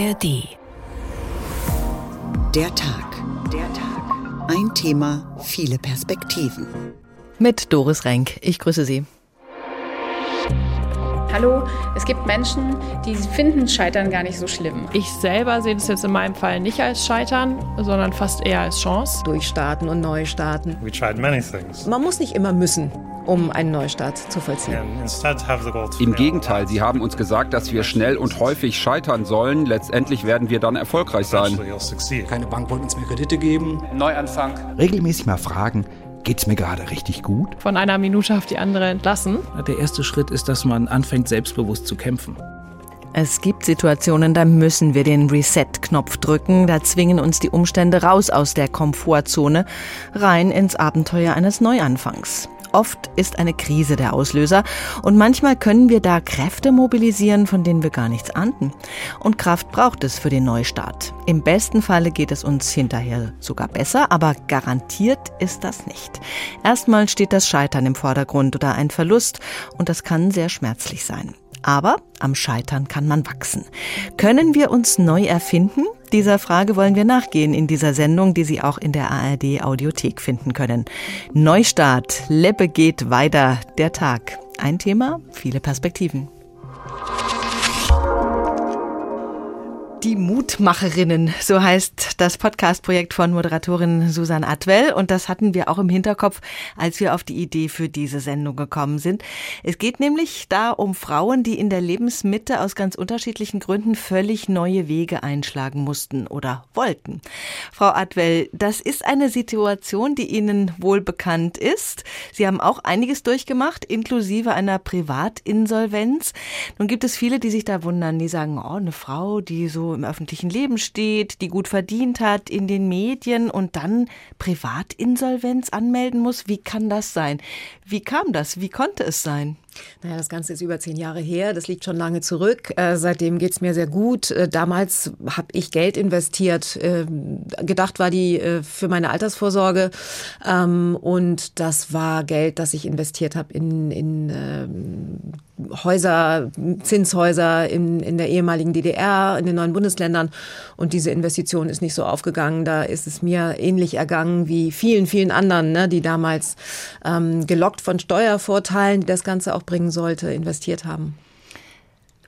ARD. Der Tag. Der Tag. Ein Thema, viele Perspektiven. Mit Doris Renk. Ich grüße Sie. Hallo, es gibt Menschen, die finden Scheitern gar nicht so schlimm. Ich selber sehe das jetzt in meinem Fall nicht als Scheitern, sondern fast eher als Chance. Durchstarten und neu starten. We tried many things. Man muss nicht immer müssen, um einen Neustart zu vollziehen. Im Gegenteil, sie haben uns gesagt, dass wir schnell und häufig scheitern sollen. Letztendlich werden wir dann erfolgreich sein. Keine Bank wollte uns mehr Kredite geben. Neuanfang. regelmäßig mal fragen, geht's mir gerade richtig gut? Von einer Minute auf die andere entlassen. Der erste Schritt ist, dass man anfängt, selbstbewusst zu kämpfen. Es gibt Situationen, da müssen wir den Reset-Knopf drücken. Da zwingen uns die Umstände raus aus der Komfortzone, rein ins Abenteuer eines Neuanfangs. Oft ist eine Krise der Auslöser und manchmal können wir da Kräfte mobilisieren, von denen wir gar nichts ahnten. Und Kraft braucht es für den Neustart. Im besten Falle geht es uns hinterher sogar besser, aber garantiert ist das nicht. Erstmal steht das Scheitern im Vordergrund oder ein Verlust und das kann sehr schmerzlich sein. Aber am Scheitern kann man wachsen. Können wir uns neu erfinden? Dieser Frage wollen wir nachgehen in dieser Sendung, die Sie auch in der ARD Audiothek finden können. Neustart, Leppe geht weiter, der Tag. Ein Thema, viele Perspektiven. Die Mutmacherinnen, so heißt das Podcast-Projekt von Moderatorin Susan Atwell. Und das hatten wir auch im Hinterkopf, als wir auf die Idee für diese Sendung gekommen sind. Es geht nämlich da um Frauen, die in der Lebensmitte aus ganz unterschiedlichen Gründen völlig neue Wege einschlagen mussten oder wollten. Frau Atwell, das ist eine Situation, die Ihnen wohl bekannt ist. Sie haben auch einiges durchgemacht, inklusive einer Privatinsolvenz. Nun gibt es viele, die sich da wundern, die sagen, oh, eine Frau, die so im öffentlichen Leben steht, die gut verdient hat in den Medien und dann Privatinsolvenz anmelden muss. Wie kann das sein? Wie kam das? Wie konnte es sein? Naja, das Ganze ist über zehn Jahre her. Das liegt schon lange zurück. Äh, seitdem geht's mir sehr gut. Äh, damals habe ich Geld investiert. Äh, gedacht war die äh, für meine Altersvorsorge. Ähm, und das war Geld, das ich investiert habe in, in ähm, Häuser, Zinshäuser in, in der ehemaligen DDR, in den neuen Bundesländern. Und diese Investition ist nicht so aufgegangen. Da ist es mir ähnlich ergangen wie vielen, vielen anderen, ne, die damals ähm, gelockt von Steuervorteilen, die das Ganze auch bringen sollte, investiert haben.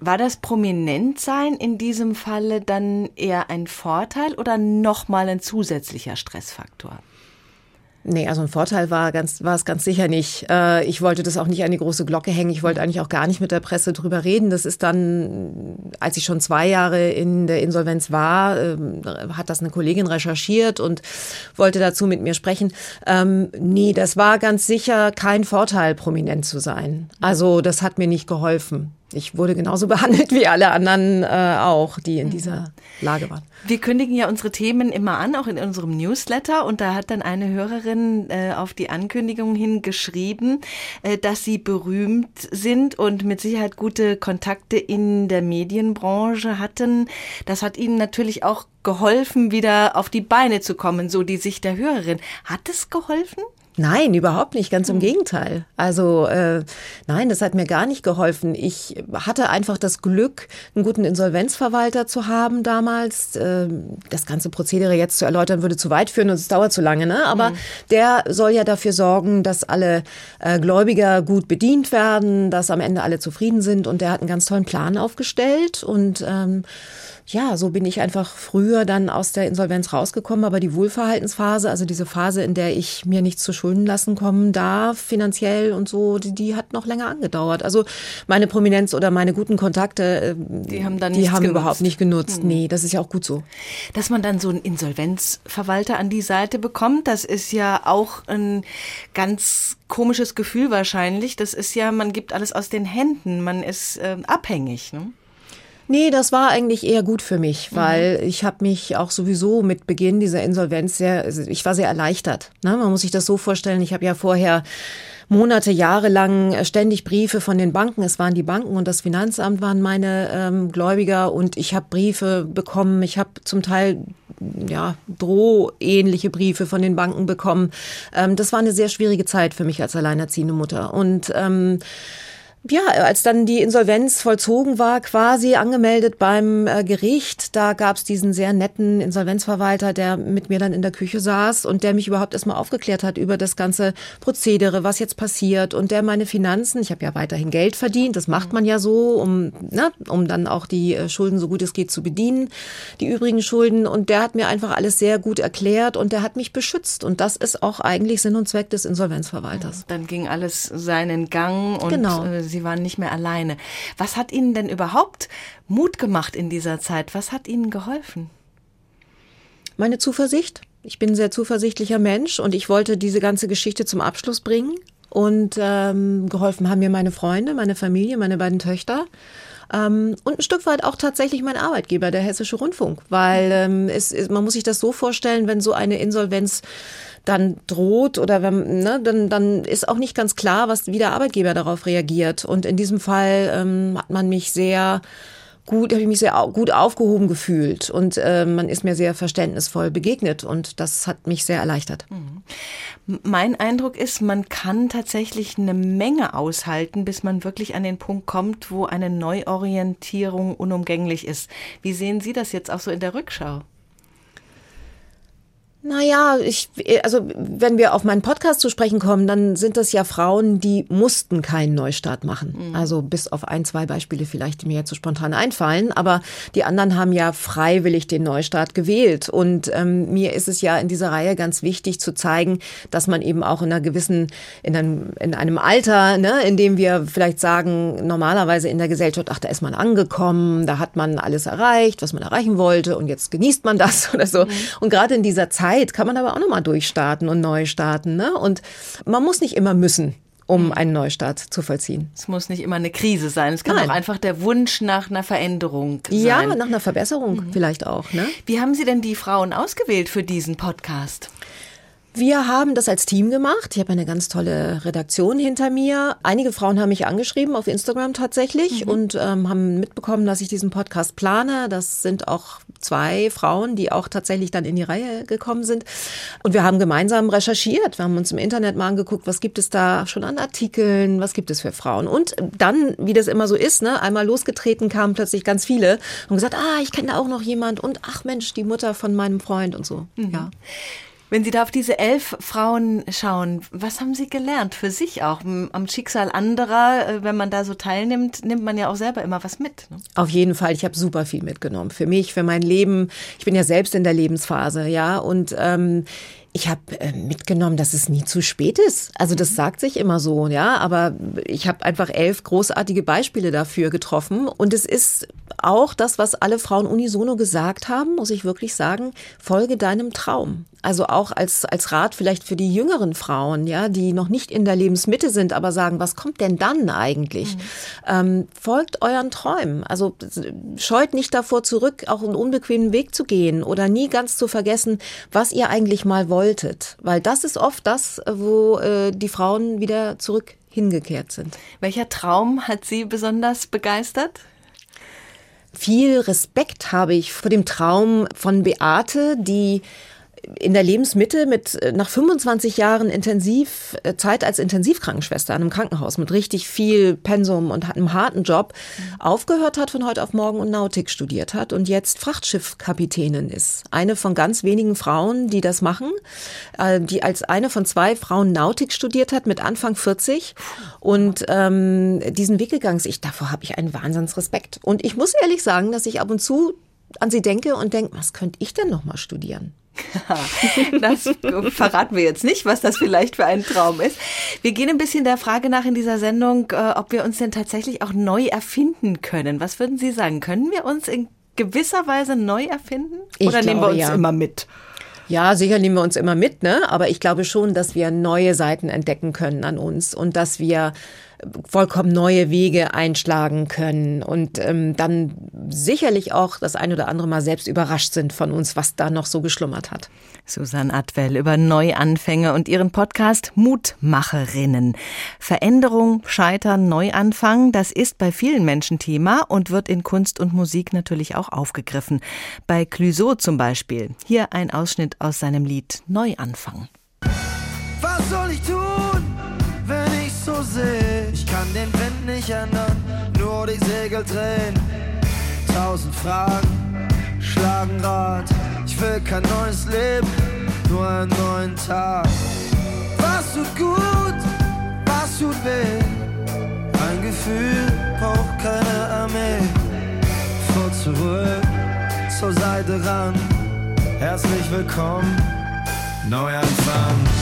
War das Prominentsein in diesem Falle dann eher ein Vorteil oder nochmal ein zusätzlicher Stressfaktor? Nee, also ein Vorteil war ganz, war es ganz sicher nicht. Äh, ich wollte das auch nicht an die große Glocke hängen. Ich wollte eigentlich auch gar nicht mit der Presse drüber reden. Das ist dann, als ich schon zwei Jahre in der Insolvenz war, ähm, hat das eine Kollegin recherchiert und wollte dazu mit mir sprechen. Ähm, nee, das war ganz sicher kein Vorteil, prominent zu sein. Also das hat mir nicht geholfen. Ich wurde genauso behandelt wie alle anderen äh, auch, die in dieser Lage waren. Wir kündigen ja unsere Themen immer an, auch in unserem Newsletter. Und da hat dann eine Hörerin äh, auf die Ankündigung hin geschrieben, äh, dass sie berühmt sind und mit Sicherheit gute Kontakte in der Medienbranche hatten. Das hat ihnen natürlich auch geholfen, wieder auf die Beine zu kommen, so die Sicht der Hörerin. Hat es geholfen? Nein, überhaupt nicht, ganz im Gegenteil. Also äh, nein, das hat mir gar nicht geholfen. Ich hatte einfach das Glück, einen guten Insolvenzverwalter zu haben damals. Äh, das ganze Prozedere jetzt zu erläutern würde zu weit führen und es dauert zu lange, ne? Aber mhm. der soll ja dafür sorgen, dass alle äh, Gläubiger gut bedient werden, dass am Ende alle zufrieden sind und der hat einen ganz tollen Plan aufgestellt und ähm, ja, so bin ich einfach früher dann aus der Insolvenz rausgekommen, aber die Wohlverhaltensphase, also diese Phase, in der ich mir nichts zu Schulden lassen kommen darf, finanziell und so, die, die hat noch länger angedauert. Also meine Prominenz oder meine guten Kontakte, die haben dann die haben genutzt. überhaupt nicht genutzt. Mhm. Nee, das ist ja auch gut so. Dass man dann so einen Insolvenzverwalter an die Seite bekommt, das ist ja auch ein ganz komisches Gefühl wahrscheinlich. Das ist ja, man gibt alles aus den Händen, man ist äh, abhängig. Ne? Nee, das war eigentlich eher gut für mich, weil mhm. ich habe mich auch sowieso mit Beginn dieser Insolvenz sehr, also ich war sehr erleichtert. Ne? Man muss sich das so vorstellen, ich habe ja vorher Monate, Jahre lang ständig Briefe von den Banken. Es waren die Banken und das Finanzamt waren meine ähm, Gläubiger und ich habe Briefe bekommen. Ich habe zum Teil ja, drohähnliche Briefe von den Banken bekommen. Ähm, das war eine sehr schwierige Zeit für mich als alleinerziehende Mutter. Und ähm, Ja, als dann die Insolvenz vollzogen war, quasi angemeldet beim äh, Gericht, da gab's diesen sehr netten Insolvenzverwalter, der mit mir dann in der Küche saß und der mich überhaupt erstmal aufgeklärt hat über das ganze Prozedere, was jetzt passiert und der meine Finanzen, ich habe ja weiterhin Geld verdient, das macht man ja so, um, ne, um dann auch die äh, Schulden so gut es geht zu bedienen, die übrigen Schulden und der hat mir einfach alles sehr gut erklärt und der hat mich beschützt und das ist auch eigentlich Sinn und Zweck des Insolvenzverwalters. Dann ging alles seinen Gang und Genau. äh, Sie waren nicht mehr alleine. Was hat Ihnen denn überhaupt Mut gemacht in dieser Zeit? Was hat Ihnen geholfen? Meine Zuversicht. Ich bin ein sehr zuversichtlicher Mensch und ich wollte diese ganze Geschichte zum Abschluss bringen. Und ähm, geholfen haben mir meine Freunde, meine Familie, meine beiden Töchter. Ähm, und ein Stück weit auch tatsächlich mein Arbeitgeber, der Hessische Rundfunk. Weil ähm, es, man muss sich das so vorstellen, wenn so eine Insolvenz dann droht oder wenn, ne, dann, dann ist auch nicht ganz klar, was, wie der Arbeitgeber darauf reagiert. Und in diesem Fall ähm, hat man mich sehr gut, habe ich mich sehr gut aufgehoben gefühlt und äh, man ist mir sehr verständnisvoll begegnet und das hat mich sehr erleichtert. M- Mein Eindruck ist, man kann tatsächlich eine Menge aushalten, bis man wirklich an den Punkt kommt, wo eine Neuorientierung unumgänglich ist. Wie sehen Sie das jetzt auch so in der Rückschau? Naja, ich, also wenn wir auf meinen Podcast zu sprechen kommen, dann sind das ja Frauen, die mussten keinen Neustart machen. Also bis auf ein, zwei Beispiele vielleicht, die mir jetzt so spontan einfallen. Aber die anderen haben ja freiwillig den Neustart gewählt. Und ähm, mir ist es ja in dieser Reihe ganz wichtig zu zeigen, dass man eben auch in einer gewissen, in einem, in einem Alter, ne, in dem wir vielleicht sagen, normalerweise in der Gesellschaft, ach, da ist man angekommen, da hat man alles erreicht, was man erreichen wollte und jetzt genießt man das oder so. Und gerade in dieser Zeit kann man aber auch nochmal durchstarten und neu starten. Ne? Und man muss nicht immer müssen, um einen Neustart zu vollziehen. Es muss nicht immer eine Krise sein. Es kann Nein. auch einfach der Wunsch nach einer Veränderung sein. Ja, nach einer Verbesserung vielleicht auch. Ne? Wie haben Sie denn die Frauen ausgewählt für diesen Podcast? Wir haben das als Team gemacht. Ich habe eine ganz tolle Redaktion hinter mir. Einige Frauen haben mich angeschrieben auf Instagram tatsächlich und ähm, haben mitbekommen, dass ich diesen Podcast plane. Das sind auch zwei Frauen, die auch tatsächlich dann in die Reihe gekommen sind. Und wir haben gemeinsam recherchiert. Wir haben uns im Internet mal angeguckt, was gibt es da schon an Artikeln, was gibt es für Frauen. Und dann, wie das immer so ist, ne, einmal losgetreten kamen plötzlich ganz viele und gesagt, ah, ich kenne da auch noch jemand und ach Mensch, die Mutter von meinem Freund und so. Ja. Wenn Sie da auf diese elf Frauen schauen, was haben Sie gelernt für sich auch? Am Schicksal anderer, äh, wenn man da so teilnimmt, nimmt man ja auch selber immer was mit. Ne? Auf jeden Fall, ich habe super viel mitgenommen. Für mich, für mein Leben. Ich bin ja selbst in der Lebensphase, ja. Und ähm, ich habe äh, mitgenommen, dass es nie zu spät ist. Also das sagt sich immer so, ja. Aber ich habe einfach elf großartige Beispiele dafür getroffen. Und es ist auch das, was alle Frauen unisono gesagt haben, muss ich wirklich sagen, folge deinem Traum. Also auch als, als Rat vielleicht für die jüngeren Frauen, ja, die noch nicht in der Lebensmitte sind, aber sagen, was kommt denn dann eigentlich? Ähm, folgt euren Träumen. Also scheut nicht davor zurück, auch einen unbequemen Weg zu gehen oder nie ganz zu vergessen, was ihr eigentlich mal wolltet. Weil das ist oft das, wo äh, die Frauen wieder zurück hingekehrt sind. Welcher Traum hat Sie besonders begeistert? Viel Respekt habe ich vor dem Traum von Beate, die in der Lebensmitte mit äh, nach 25 Jahren intensiv äh, Zeit als Intensivkrankenschwester an einem Krankenhaus mit richtig viel Pensum und einem harten Job aufgehört hat von heute auf morgen und Nautik studiert hat und jetzt Frachtschiffkapitänin ist. Eine von ganz wenigen Frauen, die das machen, äh, die als eine von zwei Frauen Nautik studiert hat mit Anfang 40 und ähm, diesen Weg gegangen ist. Ich davor habe ich einen Wahnsinnsrespekt und ich muss ehrlich sagen, dass ich ab und zu an sie denke und denke, was könnte ich denn noch mal studieren? Das verraten wir jetzt nicht, was das vielleicht für ein Traum ist. Wir gehen ein bisschen der Frage nach in dieser Sendung, äh, ob wir uns denn tatsächlich auch neu erfinden können. Was würden Sie sagen? Können wir uns in gewisser Weise neu erfinden? Oder nehmen wir glaube, uns ja. immer mit? Ja, sicher nehmen wir uns immer mit, ne? Aber ich glaube schon, dass wir neue Seiten entdecken können an uns und dass wir vollkommen neue Wege einschlagen können und ähm, dann sicherlich auch das ein oder andere Mal selbst überrascht sind von uns, was da noch so geschlummert hat. Susanne Atwell über Neuanfänge und ihren Podcast Mutmacherinnen. Veränderung, Scheitern, Neuanfang, das ist bei vielen Menschen Thema und wird in Kunst und Musik natürlich auch aufgegriffen. Bei Clouseau zum Beispiel. Hier ein Ausschnitt aus seinem Lied Neuanfang. Nicht ändern, nur die Segel drehen. Tausend Fragen schlagen Rad. Ich will kein neues Leben, nur einen neuen Tag. Was tut gut, was tut weh? Ein Gefühl braucht keine Armee. Vor zurück, zur Seite ran. Herzlich willkommen, Neuanfang.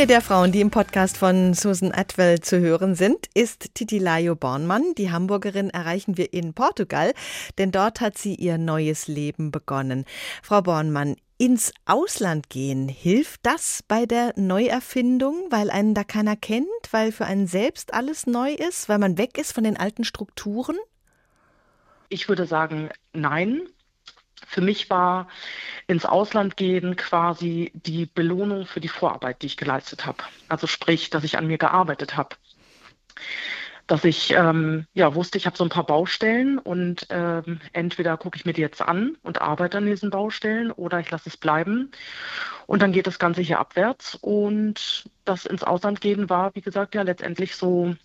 Eine der Frauen, die im Podcast von Susan Atwell zu hören sind, ist Titilayo Bornmann. Die Hamburgerin erreichen wir in Portugal, denn dort hat sie ihr neues Leben begonnen. Frau Bornmann, ins Ausland gehen, hilft das bei der Neuerfindung, weil einen da keiner kennt, weil für einen selbst alles neu ist, weil man weg ist von den alten Strukturen? Ich würde sagen, nein. Für mich war ins Ausland gehen quasi die Belohnung für die Vorarbeit, die ich geleistet habe. Also sprich, dass ich an mir gearbeitet habe. Dass ich ähm, ja wusste, ich habe so ein paar Baustellen und ähm, entweder gucke ich mir die jetzt an und arbeite an diesen Baustellen oder ich lasse es bleiben. Und dann geht das Ganze hier abwärts. Und das ins Ausland gehen war, wie gesagt, ja letztendlich so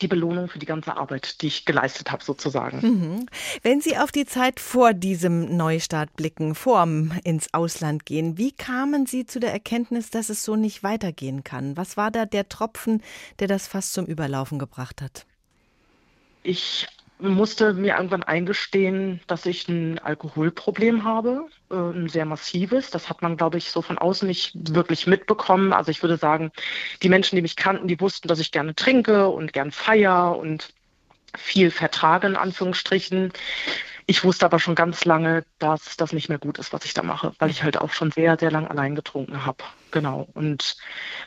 die Belohnung für die ganze Arbeit, die ich geleistet habe, sozusagen. Mhm. Wenn Sie auf die Zeit vor diesem Neustart blicken, vorm ins Ausland gehen, wie kamen Sie zu der Erkenntnis, dass es so nicht weitergehen kann? Was war da der Tropfen, der das fast zum Überlaufen gebracht hat? Ich musste mir irgendwann eingestehen, dass ich ein Alkoholproblem habe, äh, ein sehr massives. Das hat man, glaube ich, so von außen nicht wirklich mitbekommen. Also ich würde sagen, die Menschen, die mich kannten, die wussten, dass ich gerne trinke und gern feier und viel vertrage, in Anführungsstrichen. Ich wusste aber schon ganz lange, dass das nicht mehr gut ist, was ich da mache, weil ich halt auch schon sehr, sehr lang allein getrunken habe. Genau. Und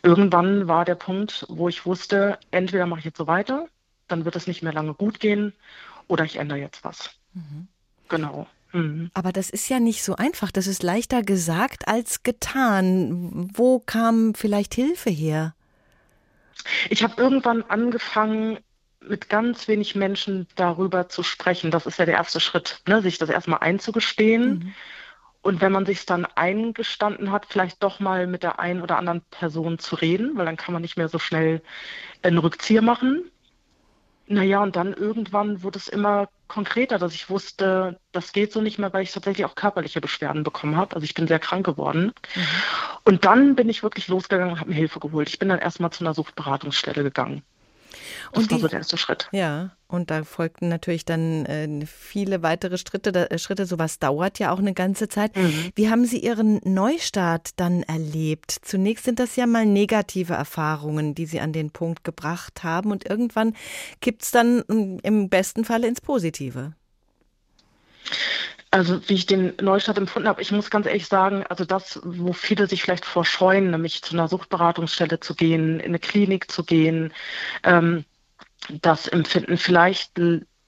irgendwann war der Punkt, wo ich wusste, entweder mache ich jetzt so weiter dann wird es nicht mehr lange gut gehen oder ich ändere jetzt was. Mhm. Genau. Mhm. Aber das ist ja nicht so einfach. Das ist leichter gesagt als getan. Wo kam vielleicht Hilfe her? Ich habe irgendwann angefangen, mit ganz wenig Menschen darüber zu sprechen. Das ist ja der erste Schritt, ne? sich das erstmal einzugestehen. Mhm. Und wenn man sich dann eingestanden hat, vielleicht doch mal mit der einen oder anderen Person zu reden, weil dann kann man nicht mehr so schnell einen Rückzieher machen. Naja, und dann irgendwann wurde es immer konkreter, dass ich wusste, das geht so nicht mehr, weil ich tatsächlich auch körperliche Beschwerden bekommen habe. Also ich bin sehr krank geworden. Mhm. Und dann bin ich wirklich losgegangen und habe mir Hilfe geholt. Ich bin dann erstmal zu einer Suchtberatungsstelle gegangen. Das und war so der erste Schritt. Ja, und da folgten natürlich dann äh, viele weitere Schritte. Da, äh, Schritte. Sowas dauert ja auch eine ganze Zeit. Mhm. Wie haben Sie Ihren Neustart dann erlebt? Zunächst sind das ja mal negative Erfahrungen, die Sie an den Punkt gebracht haben. Und irgendwann kippt es dann mm, im besten Falle ins Positive. Also wie ich den Neustart empfunden habe, ich muss ganz ehrlich sagen, also das, wo viele sich vielleicht vorscheuen, nämlich zu einer Suchtberatungsstelle zu gehen, in eine Klinik zu gehen, ähm, das empfinden vielleicht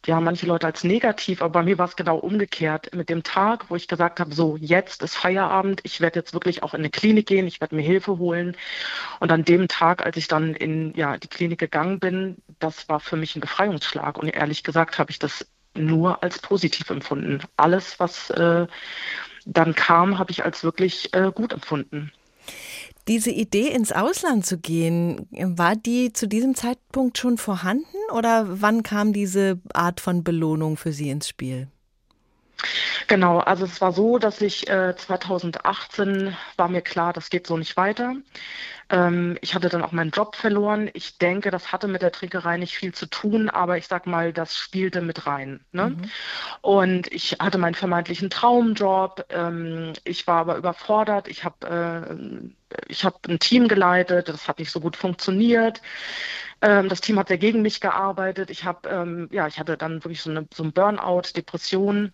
ja manche Leute als negativ, aber bei mir war es genau umgekehrt. Mit dem Tag, wo ich gesagt habe, so jetzt ist Feierabend, ich werde jetzt wirklich auch in eine Klinik gehen, ich werde mir Hilfe holen. Und an dem Tag, als ich dann in ja, die Klinik gegangen bin, das war für mich ein Befreiungsschlag. Und ehrlich gesagt habe ich das nur als positiv empfunden. Alles, was äh, dann kam, habe ich als wirklich äh, gut empfunden. Diese Idee, ins Ausland zu gehen, war die zu diesem Zeitpunkt schon vorhanden oder wann kam diese Art von Belohnung für Sie ins Spiel? Genau, also es war so, dass ich äh, 2018 war mir klar, das geht so nicht weiter. Ähm, ich hatte dann auch meinen Job verloren. Ich denke, das hatte mit der Trinkerei nicht viel zu tun, aber ich sag mal, das spielte mit rein. Ne? Mhm. Und ich hatte meinen vermeintlichen Traumjob. Ähm, ich war aber überfordert. Ich habe äh, ich ein Team geleitet. Das hat nicht so gut funktioniert. Ähm, das Team hat sehr gegen mich gearbeitet. Ich habe, ähm, ja, ich hatte dann wirklich so, eine, so ein Burnout, Depression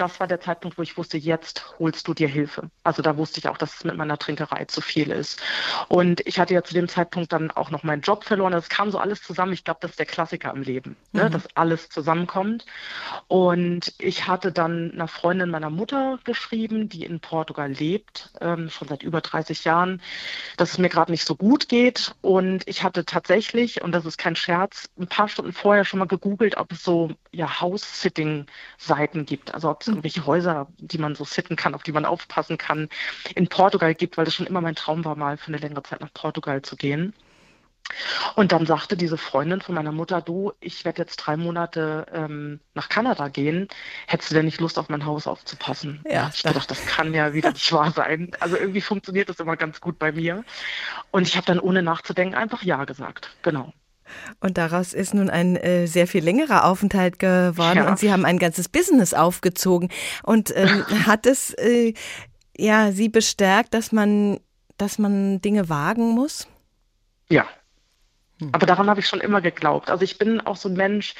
das war der Zeitpunkt, wo ich wusste, jetzt holst du dir Hilfe. Also da wusste ich auch, dass es mit meiner Trinkerei zu viel ist. Und ich hatte ja zu dem Zeitpunkt dann auch noch meinen Job verloren. Es kam so alles zusammen. Ich glaube, das ist der Klassiker im Leben, ne? mhm. dass alles zusammenkommt. Und ich hatte dann einer Freundin meiner Mutter geschrieben, die in Portugal lebt, ähm, schon seit über 30 Jahren, dass es mir gerade nicht so gut geht. Und ich hatte tatsächlich, und das ist kein Scherz, ein paar Stunden vorher schon mal gegoogelt, ob es so ja, House-Sitting-Seiten gibt. Also ob es irgendwelche Häuser, die man so sitten kann, auf die man aufpassen kann, in Portugal gibt, weil das schon immer mein Traum war, mal für eine längere Zeit nach Portugal zu gehen. Und dann sagte diese Freundin von meiner Mutter, du, ich werde jetzt drei Monate ähm, nach Kanada gehen. Hättest du denn nicht Lust, auf mein Haus aufzupassen? Ja. Ich dachte, das kann ja wieder nicht wahr sein. Also irgendwie funktioniert das immer ganz gut bei mir. Und ich habe dann ohne nachzudenken einfach Ja gesagt. Genau. Und daraus ist nun ein äh, sehr viel längerer Aufenthalt geworden ja. und Sie haben ein ganzes Business aufgezogen. Und ähm, hat es äh, ja Sie bestärkt, dass man, dass man Dinge wagen muss? Ja, hm. aber daran habe ich schon immer geglaubt. Also ich bin auch so ein Mensch,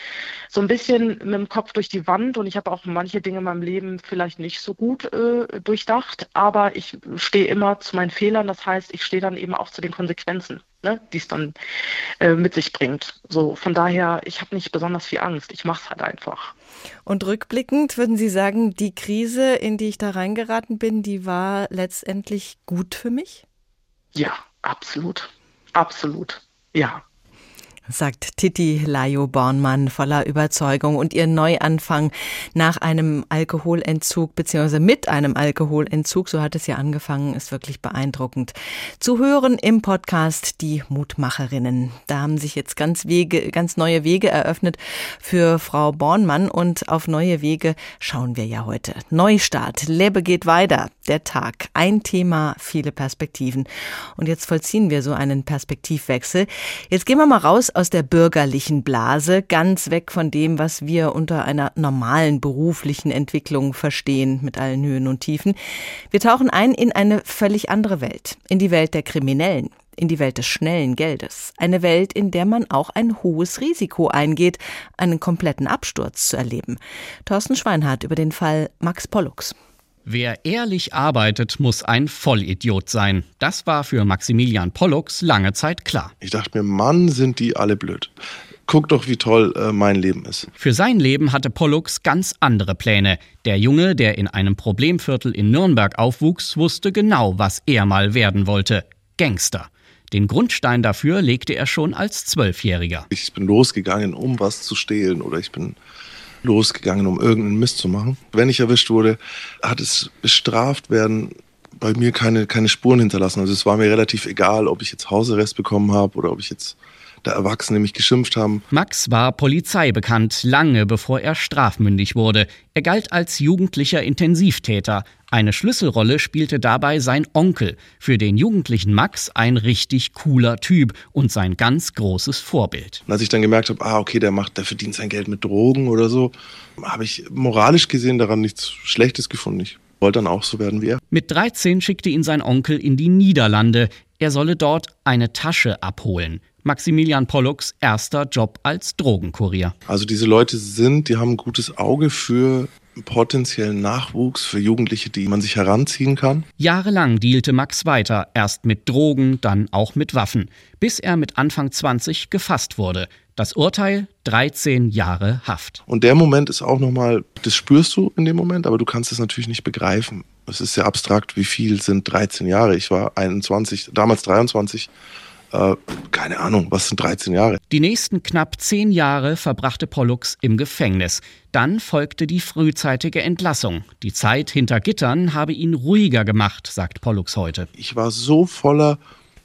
so ein bisschen mit dem Kopf durch die Wand und ich habe auch manche Dinge in meinem Leben vielleicht nicht so gut äh, durchdacht, aber ich stehe immer zu meinen Fehlern. Das heißt, ich stehe dann eben auch zu den Konsequenzen, ne, die es dann äh, mit sich bringt. So von daher, ich habe nicht besonders viel Angst. Ich mache es halt einfach. Und rückblickend würden Sie sagen, die Krise, in die ich da reingeraten bin, die war letztendlich gut für mich? Ja, absolut. Absolut. Ja sagt Titi Lajo Bornmann voller Überzeugung. Und ihr Neuanfang nach einem Alkoholentzug beziehungsweise mit einem Alkoholentzug, so hat es ja angefangen, ist wirklich beeindruckend. Zu hören im Podcast Die Mutmacherinnen. Da haben sich jetzt ganz Wege, ganz neue Wege eröffnet für Frau Bornmann und auf neue Wege schauen wir ja heute. Neustart, Lebe geht weiter, der Tag, ein Thema, viele Perspektiven. Und jetzt vollziehen wir so einen Perspektivwechsel. Jetzt gehen wir mal raus aus der bürgerlichen Blase, ganz weg von dem, was wir unter einer normalen beruflichen Entwicklung verstehen, mit allen Höhen und Tiefen. Wir tauchen ein in eine völlig andere Welt, in die Welt der Kriminellen, in die Welt des schnellen Geldes. Eine Welt, in der man auch ein hohes Risiko eingeht, einen kompletten Absturz zu erleben. Thorsten Schweinhardt über den Fall Max Pollux. Wer ehrlich arbeitet, muss ein Vollidiot sein. Das war für Maximilian Pollux lange Zeit klar. Ich dachte mir, Mann, sind die alle blöd. Guck doch, wie toll äh, mein Leben ist. Für sein Leben hatte Pollux ganz andere Pläne. Der Junge, der in einem Problemviertel in Nürnberg aufwuchs, wusste genau, was er mal werden wollte. Gangster. Den Grundstein dafür legte er schon als Zwölfjähriger. Ich bin losgegangen, um was zu stehlen oder ich bin losgegangen, um irgendeinen Mist zu machen. Wenn ich erwischt wurde, hat es bestraft werden bei mir keine, keine Spuren hinterlassen. Also es war mir relativ egal, ob ich jetzt Hausarrest bekommen habe oder ob ich jetzt da Erwachsene mich geschimpft haben. Max war Polizei bekannt, lange bevor er strafmündig wurde. Er galt als jugendlicher Intensivtäter. Eine Schlüsselrolle spielte dabei sein Onkel, für den jugendlichen Max ein richtig cooler Typ und sein ganz großes Vorbild. Und als ich dann gemerkt habe, ah, okay, der macht, der verdient sein Geld mit Drogen oder so, habe ich moralisch gesehen daran nichts Schlechtes gefunden. Ich wollte dann auch so werden wie er. Mit 13 schickte ihn sein Onkel in die Niederlande. Er solle dort eine Tasche abholen. Maximilian Pollux erster Job als Drogenkurier. Also diese Leute sind, die haben ein gutes Auge für potenziellen Nachwuchs, für Jugendliche, die man sich heranziehen kann. Jahrelang dealte Max weiter, erst mit Drogen, dann auch mit Waffen, bis er mit Anfang 20 gefasst wurde. Das Urteil 13 Jahre Haft. Und der Moment ist auch nochmal, das spürst du in dem Moment, aber du kannst es natürlich nicht begreifen. Es ist sehr abstrakt, wie viel sind 13 Jahre. Ich war 21, damals 23 äh, keine Ahnung, was sind 13 Jahre? Die nächsten knapp zehn Jahre verbrachte Pollux im Gefängnis. Dann folgte die frühzeitige Entlassung. Die Zeit hinter Gittern habe ihn ruhiger gemacht, sagt Pollux heute. Ich war so voller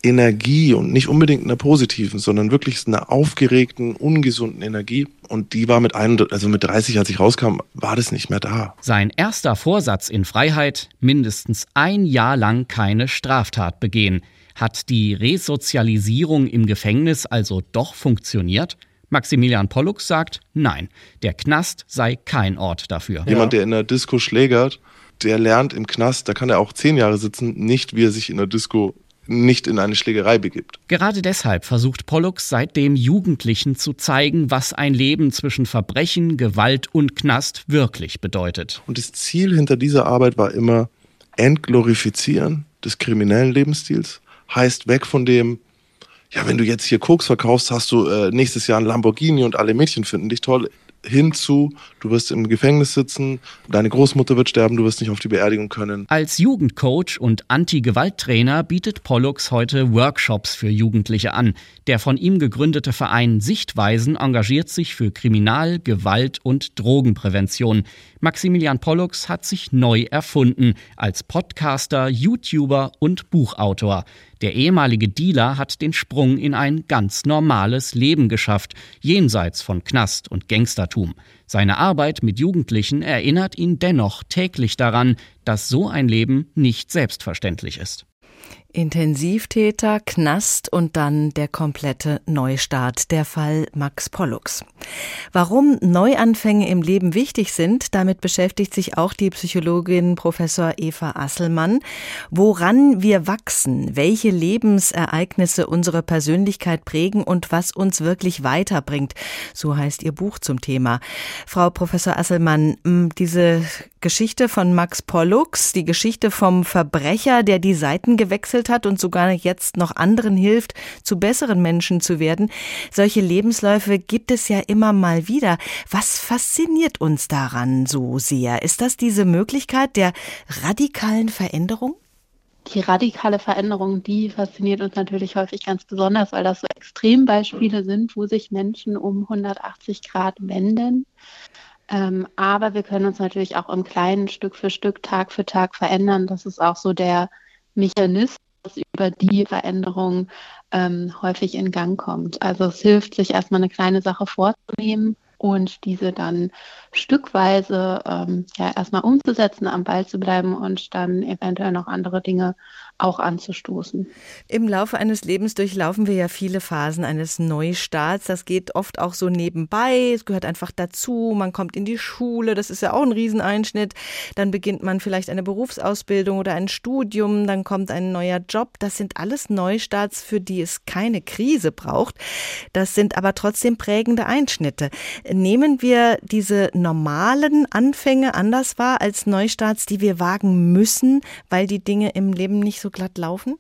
Energie und nicht unbedingt einer positiven, sondern wirklich einer aufgeregten, ungesunden Energie. Und die war mit ein, also mit 30, als ich rauskam, war das nicht mehr da. Sein erster Vorsatz in Freiheit, mindestens ein Jahr lang keine Straftat begehen. Hat die Resozialisierung im Gefängnis also doch funktioniert? Maximilian Pollux sagt, nein, der Knast sei kein Ort dafür. Jemand, der in der Disco schlägert, der lernt im Knast, da kann er auch zehn Jahre sitzen, nicht wie er sich in der Disco nicht in eine Schlägerei begibt. Gerade deshalb versucht Pollux seitdem Jugendlichen zu zeigen, was ein Leben zwischen Verbrechen, Gewalt und Knast wirklich bedeutet. Und das Ziel hinter dieser Arbeit war immer Entglorifizieren des kriminellen Lebensstils heißt weg von dem, ja, wenn du jetzt hier Koks verkaufst, hast du äh, nächstes Jahr ein Lamborghini und alle Mädchen finden dich toll. hinzu, du wirst im Gefängnis sitzen, deine Großmutter wird sterben, du wirst nicht auf die Beerdigung können. Als Jugendcoach und Anti-Gewalt-Trainer bietet Pollux heute Workshops für Jugendliche an. Der von ihm gegründete Verein Sichtweisen engagiert sich für Kriminal-, Gewalt- und Drogenprävention. Maximilian Pollux hat sich neu erfunden als Podcaster, YouTuber und Buchautor. Der ehemalige Dealer hat den Sprung in ein ganz normales Leben geschafft, jenseits von Knast und Gangstertum. Seine Arbeit mit Jugendlichen erinnert ihn dennoch täglich daran, dass so ein Leben nicht selbstverständlich ist. Intensivtäter, Knast und dann der komplette Neustart, der Fall Max Pollux. Warum Neuanfänge im Leben wichtig sind, damit beschäftigt sich auch die Psychologin Professor Eva Asselmann. Woran wir wachsen, welche Lebensereignisse unsere Persönlichkeit prägen und was uns wirklich weiterbringt, so heißt ihr Buch zum Thema. Frau Professor Asselmann, diese Geschichte von Max Pollux, die Geschichte vom Verbrecher, der die Seiten gewechselt hat und sogar jetzt noch anderen hilft, zu besseren Menschen zu werden. Solche Lebensläufe gibt es ja immer mal wieder. Was fasziniert uns daran so sehr? Ist das diese Möglichkeit der radikalen Veränderung? Die radikale Veränderung, die fasziniert uns natürlich häufig ganz besonders, weil das so Extrembeispiele sind, wo sich Menschen um 180 Grad wenden. Ähm, aber wir können uns natürlich auch im Kleinen Stück für Stück, Tag für Tag verändern. Das ist auch so der Mechanismus, über die Veränderung ähm, häufig in Gang kommt. Also es hilft, sich erstmal eine kleine Sache vorzunehmen und diese dann stückweise ähm, ja erstmal umzusetzen, am Ball zu bleiben und dann eventuell noch andere Dinge auch anzustoßen. Im Laufe eines Lebens durchlaufen wir ja viele Phasen eines Neustarts. Das geht oft auch so nebenbei. Es gehört einfach dazu. Man kommt in die Schule. Das ist ja auch ein Rieseneinschnitt. Dann beginnt man vielleicht eine Berufsausbildung oder ein Studium. Dann kommt ein neuer Job. Das sind alles Neustarts, für die es keine Krise braucht. Das sind aber trotzdem prägende Einschnitte. Nehmen wir diese normalen Anfänge anders wahr als Neustarts, die wir wagen müssen, weil die Dinge im Leben nicht so glatt laufen?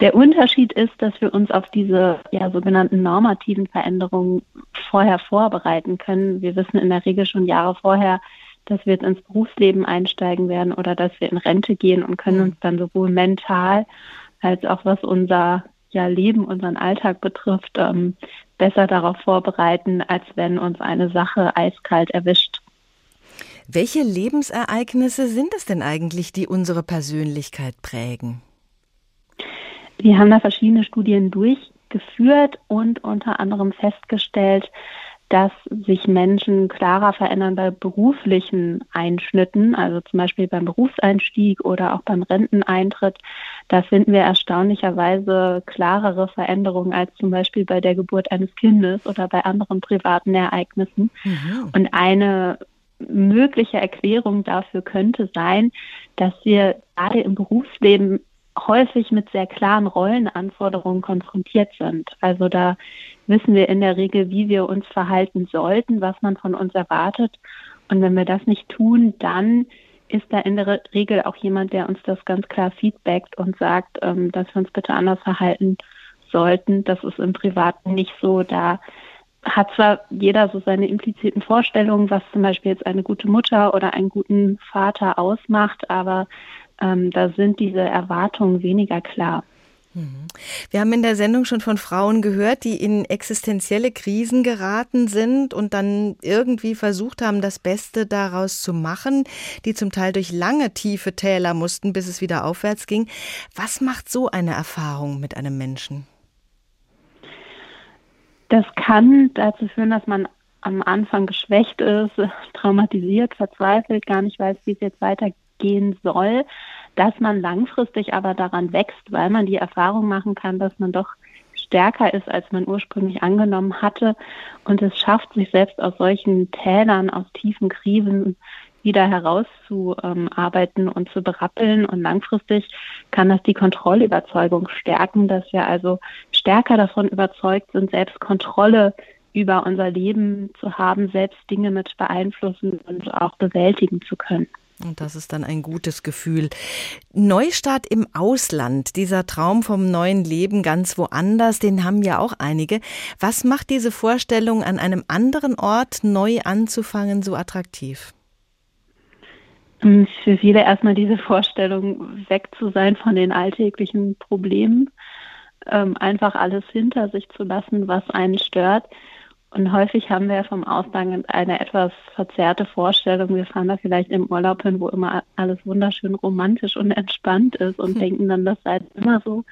Der Unterschied ist, dass wir uns auf diese ja, sogenannten normativen Veränderungen vorher vorbereiten können. Wir wissen in der Regel schon Jahre vorher, dass wir jetzt ins Berufsleben einsteigen werden oder dass wir in Rente gehen und können uns dann sowohl mental als auch was unser ja, Leben, unseren Alltag betrifft, ähm, besser darauf vorbereiten, als wenn uns eine Sache eiskalt erwischt. Welche Lebensereignisse sind es denn eigentlich, die unsere Persönlichkeit prägen? Wir haben da verschiedene Studien durchgeführt und unter anderem festgestellt, dass sich Menschen klarer verändern bei beruflichen Einschnitten, also zum Beispiel beim Berufseinstieg oder auch beim Renteneintritt. Da finden wir erstaunlicherweise klarere Veränderungen als zum Beispiel bei der Geburt eines Kindes oder bei anderen privaten Ereignissen. Mhm. Und eine mögliche Erklärung dafür könnte sein, dass wir gerade im Berufsleben häufig mit sehr klaren Rollenanforderungen konfrontiert sind. Also da wissen wir in der Regel, wie wir uns verhalten sollten, was man von uns erwartet. Und wenn wir das nicht tun, dann ist da in der Regel auch jemand, der uns das ganz klar feedbackt und sagt, ähm, dass wir uns bitte anders verhalten sollten. Das ist im Privaten nicht so. Da hat zwar jeder so seine impliziten Vorstellungen, was zum Beispiel jetzt eine gute Mutter oder einen guten Vater ausmacht, aber ähm, da sind diese Erwartungen weniger klar. Mhm. Wir haben in der Sendung schon von Frauen gehört, die in existenzielle Krisen geraten sind und dann irgendwie versucht haben, das Beste daraus zu machen, die zum Teil durch lange tiefe Täler mussten, bis es wieder aufwärts ging. Was macht so eine Erfahrung mit einem Menschen? Das kann dazu führen, dass man am Anfang geschwächt ist, traumatisiert, verzweifelt, gar nicht weiß, wie es jetzt weitergehen soll, dass man langfristig aber daran wächst, weil man die Erfahrung machen kann, dass man doch stärker ist, als man ursprünglich angenommen hatte und es schafft, sich selbst aus solchen Tälern, aus tiefen Krisen wieder herauszuarbeiten und zu berappeln. Und langfristig kann das die Kontrollüberzeugung stärken, dass wir also stärker davon überzeugt sind, selbst Kontrolle über unser Leben zu haben, selbst Dinge mit beeinflussen und auch bewältigen zu können. Und das ist dann ein gutes Gefühl. Neustart im Ausland, dieser Traum vom neuen Leben ganz woanders, den haben ja auch einige. Was macht diese Vorstellung, an einem anderen Ort neu anzufangen, so attraktiv? Ähm, für viele erstmal diese Vorstellung, weg zu sein von den alltäglichen Problemen, ähm, einfach alles hinter sich zu lassen, was einen stört. Und häufig haben wir vom Ausland eine etwas verzerrte Vorstellung. Wir fahren da vielleicht im Urlaub hin, wo immer alles wunderschön romantisch und entspannt ist und hm. denken dann, das sei immer so,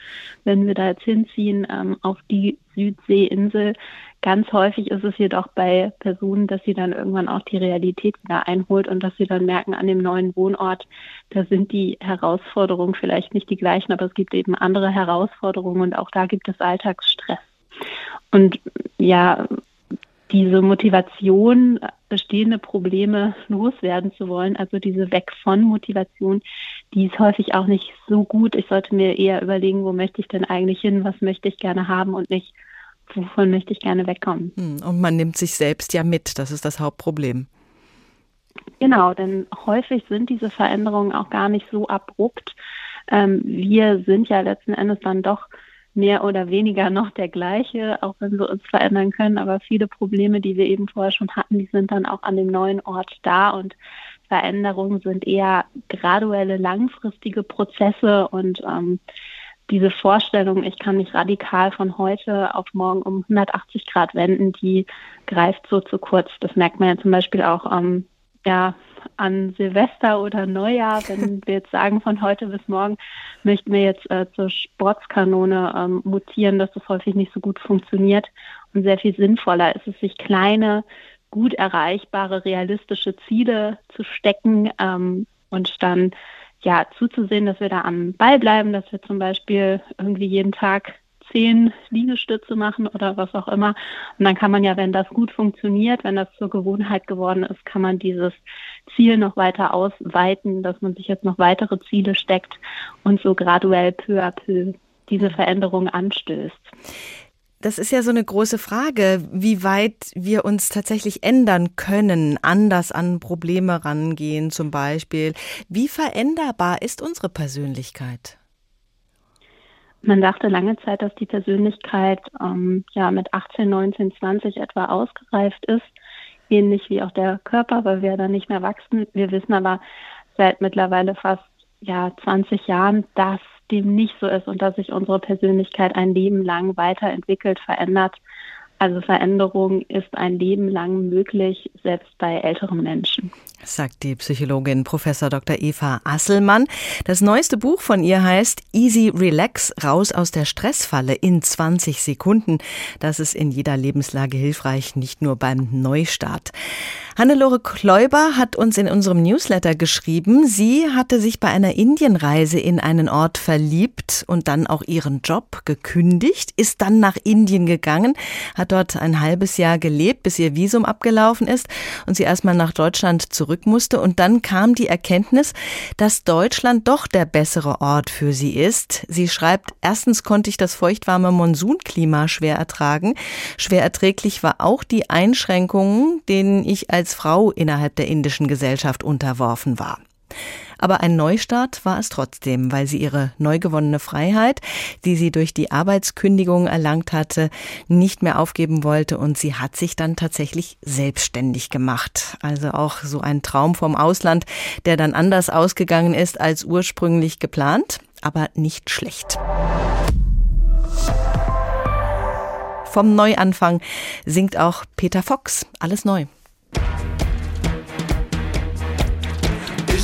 wenn wir da jetzt hinziehen ähm, auf die Südseeinsel. Ganz häufig ist es jedoch bei Personen, dass sie dann irgendwann auch die Realität wieder einholt und dass sie dann merken, an dem neuen Wohnort, da sind die Herausforderungen vielleicht nicht die gleichen, aber es gibt eben andere Herausforderungen und auch da gibt es Alltagsstress. Und ja, diese Motivation, bestehende Probleme loswerden zu wollen, also diese Weg von Motivation, die ist häufig auch nicht so gut. Ich sollte mir eher überlegen, wo möchte ich denn eigentlich hin, was möchte ich gerne haben und nicht, wovon möchte ich gerne wegkommen. Hm, und man nimmt sich selbst ja mit, das ist das Hauptproblem. Genau, denn häufig sind diese Veränderungen auch gar nicht so abrupt. Ähm, wir sind ja letzten Endes dann doch mehr oder weniger noch der gleiche, auch wenn wir uns verändern können. Aber viele Probleme, die wir eben vorher schon hatten, die sind dann auch an dem neuen Ort da und Veränderungen sind eher graduelle, langfristige Prozesse und ähm, diese Vorstellung, ich kann mich radikal von heute auf morgen um 180 Grad wenden, die greift so zu kurz. Das merkt man ja zum Beispiel auch ähm, ja, an Silvester oder Neujahr, wenn wir jetzt sagen, von heute bis morgen möchten wir jetzt äh, zur Sportskanone ähm, mutieren, dass das häufig nicht so gut funktioniert. Und sehr viel sinnvoller ist es, sich kleine, gut erreichbare, realistische Ziele zu stecken ähm, und dann ja zuzusehen, dass wir da am Ball bleiben, dass wir zum Beispiel irgendwie jeden Tag zehn Liegestütze machen oder was auch immer. Und dann kann man ja, wenn das gut funktioniert, wenn das zur Gewohnheit geworden ist, kann man dieses Ziel noch weiter ausweiten, dass man sich jetzt noch weitere Ziele steckt und so graduell peu à peu diese Veränderung anstößt. Das ist ja so eine große Frage, wie weit wir uns tatsächlich ändern können, anders an Probleme rangehen zum Beispiel. Wie veränderbar ist unsere Persönlichkeit? Man dachte lange Zeit, dass die Persönlichkeit ähm, ja mit 18, 19, 20 etwa ausgereift ist, ähnlich wie auch der Körper, weil wir dann nicht mehr wachsen. Wir wissen aber seit mittlerweile fast ja 20 Jahren, dass dem nicht so ist und dass sich unsere Persönlichkeit ein Leben lang weiterentwickelt, verändert. Also Veränderung ist ein Leben lang möglich, selbst bei älteren Menschen sagt die Psychologin Professor Dr. Eva Asselmann. Das neueste Buch von ihr heißt Easy Relax, raus aus der Stressfalle in 20 Sekunden. Das ist in jeder Lebenslage hilfreich, nicht nur beim Neustart. Hannelore Kläuber hat uns in unserem Newsletter geschrieben, sie hatte sich bei einer Indienreise in einen Ort verliebt und dann auch ihren Job gekündigt, ist dann nach Indien gegangen, hat dort ein halbes Jahr gelebt, bis ihr Visum abgelaufen ist und sie erstmal nach Deutschland zurück musste. Und dann kam die Erkenntnis, dass Deutschland doch der bessere Ort für sie ist. Sie schreibt, erstens konnte ich das feuchtwarme Monsunklima schwer ertragen. Schwer erträglich war auch die Einschränkungen, denen ich als Frau innerhalb der indischen Gesellschaft unterworfen war. Aber ein Neustart war es trotzdem, weil sie ihre neu gewonnene Freiheit, die sie durch die Arbeitskündigung erlangt hatte, nicht mehr aufgeben wollte und sie hat sich dann tatsächlich selbstständig gemacht. Also auch so ein Traum vom Ausland, der dann anders ausgegangen ist als ursprünglich geplant, aber nicht schlecht. Vom Neuanfang singt auch Peter Fox. Alles neu.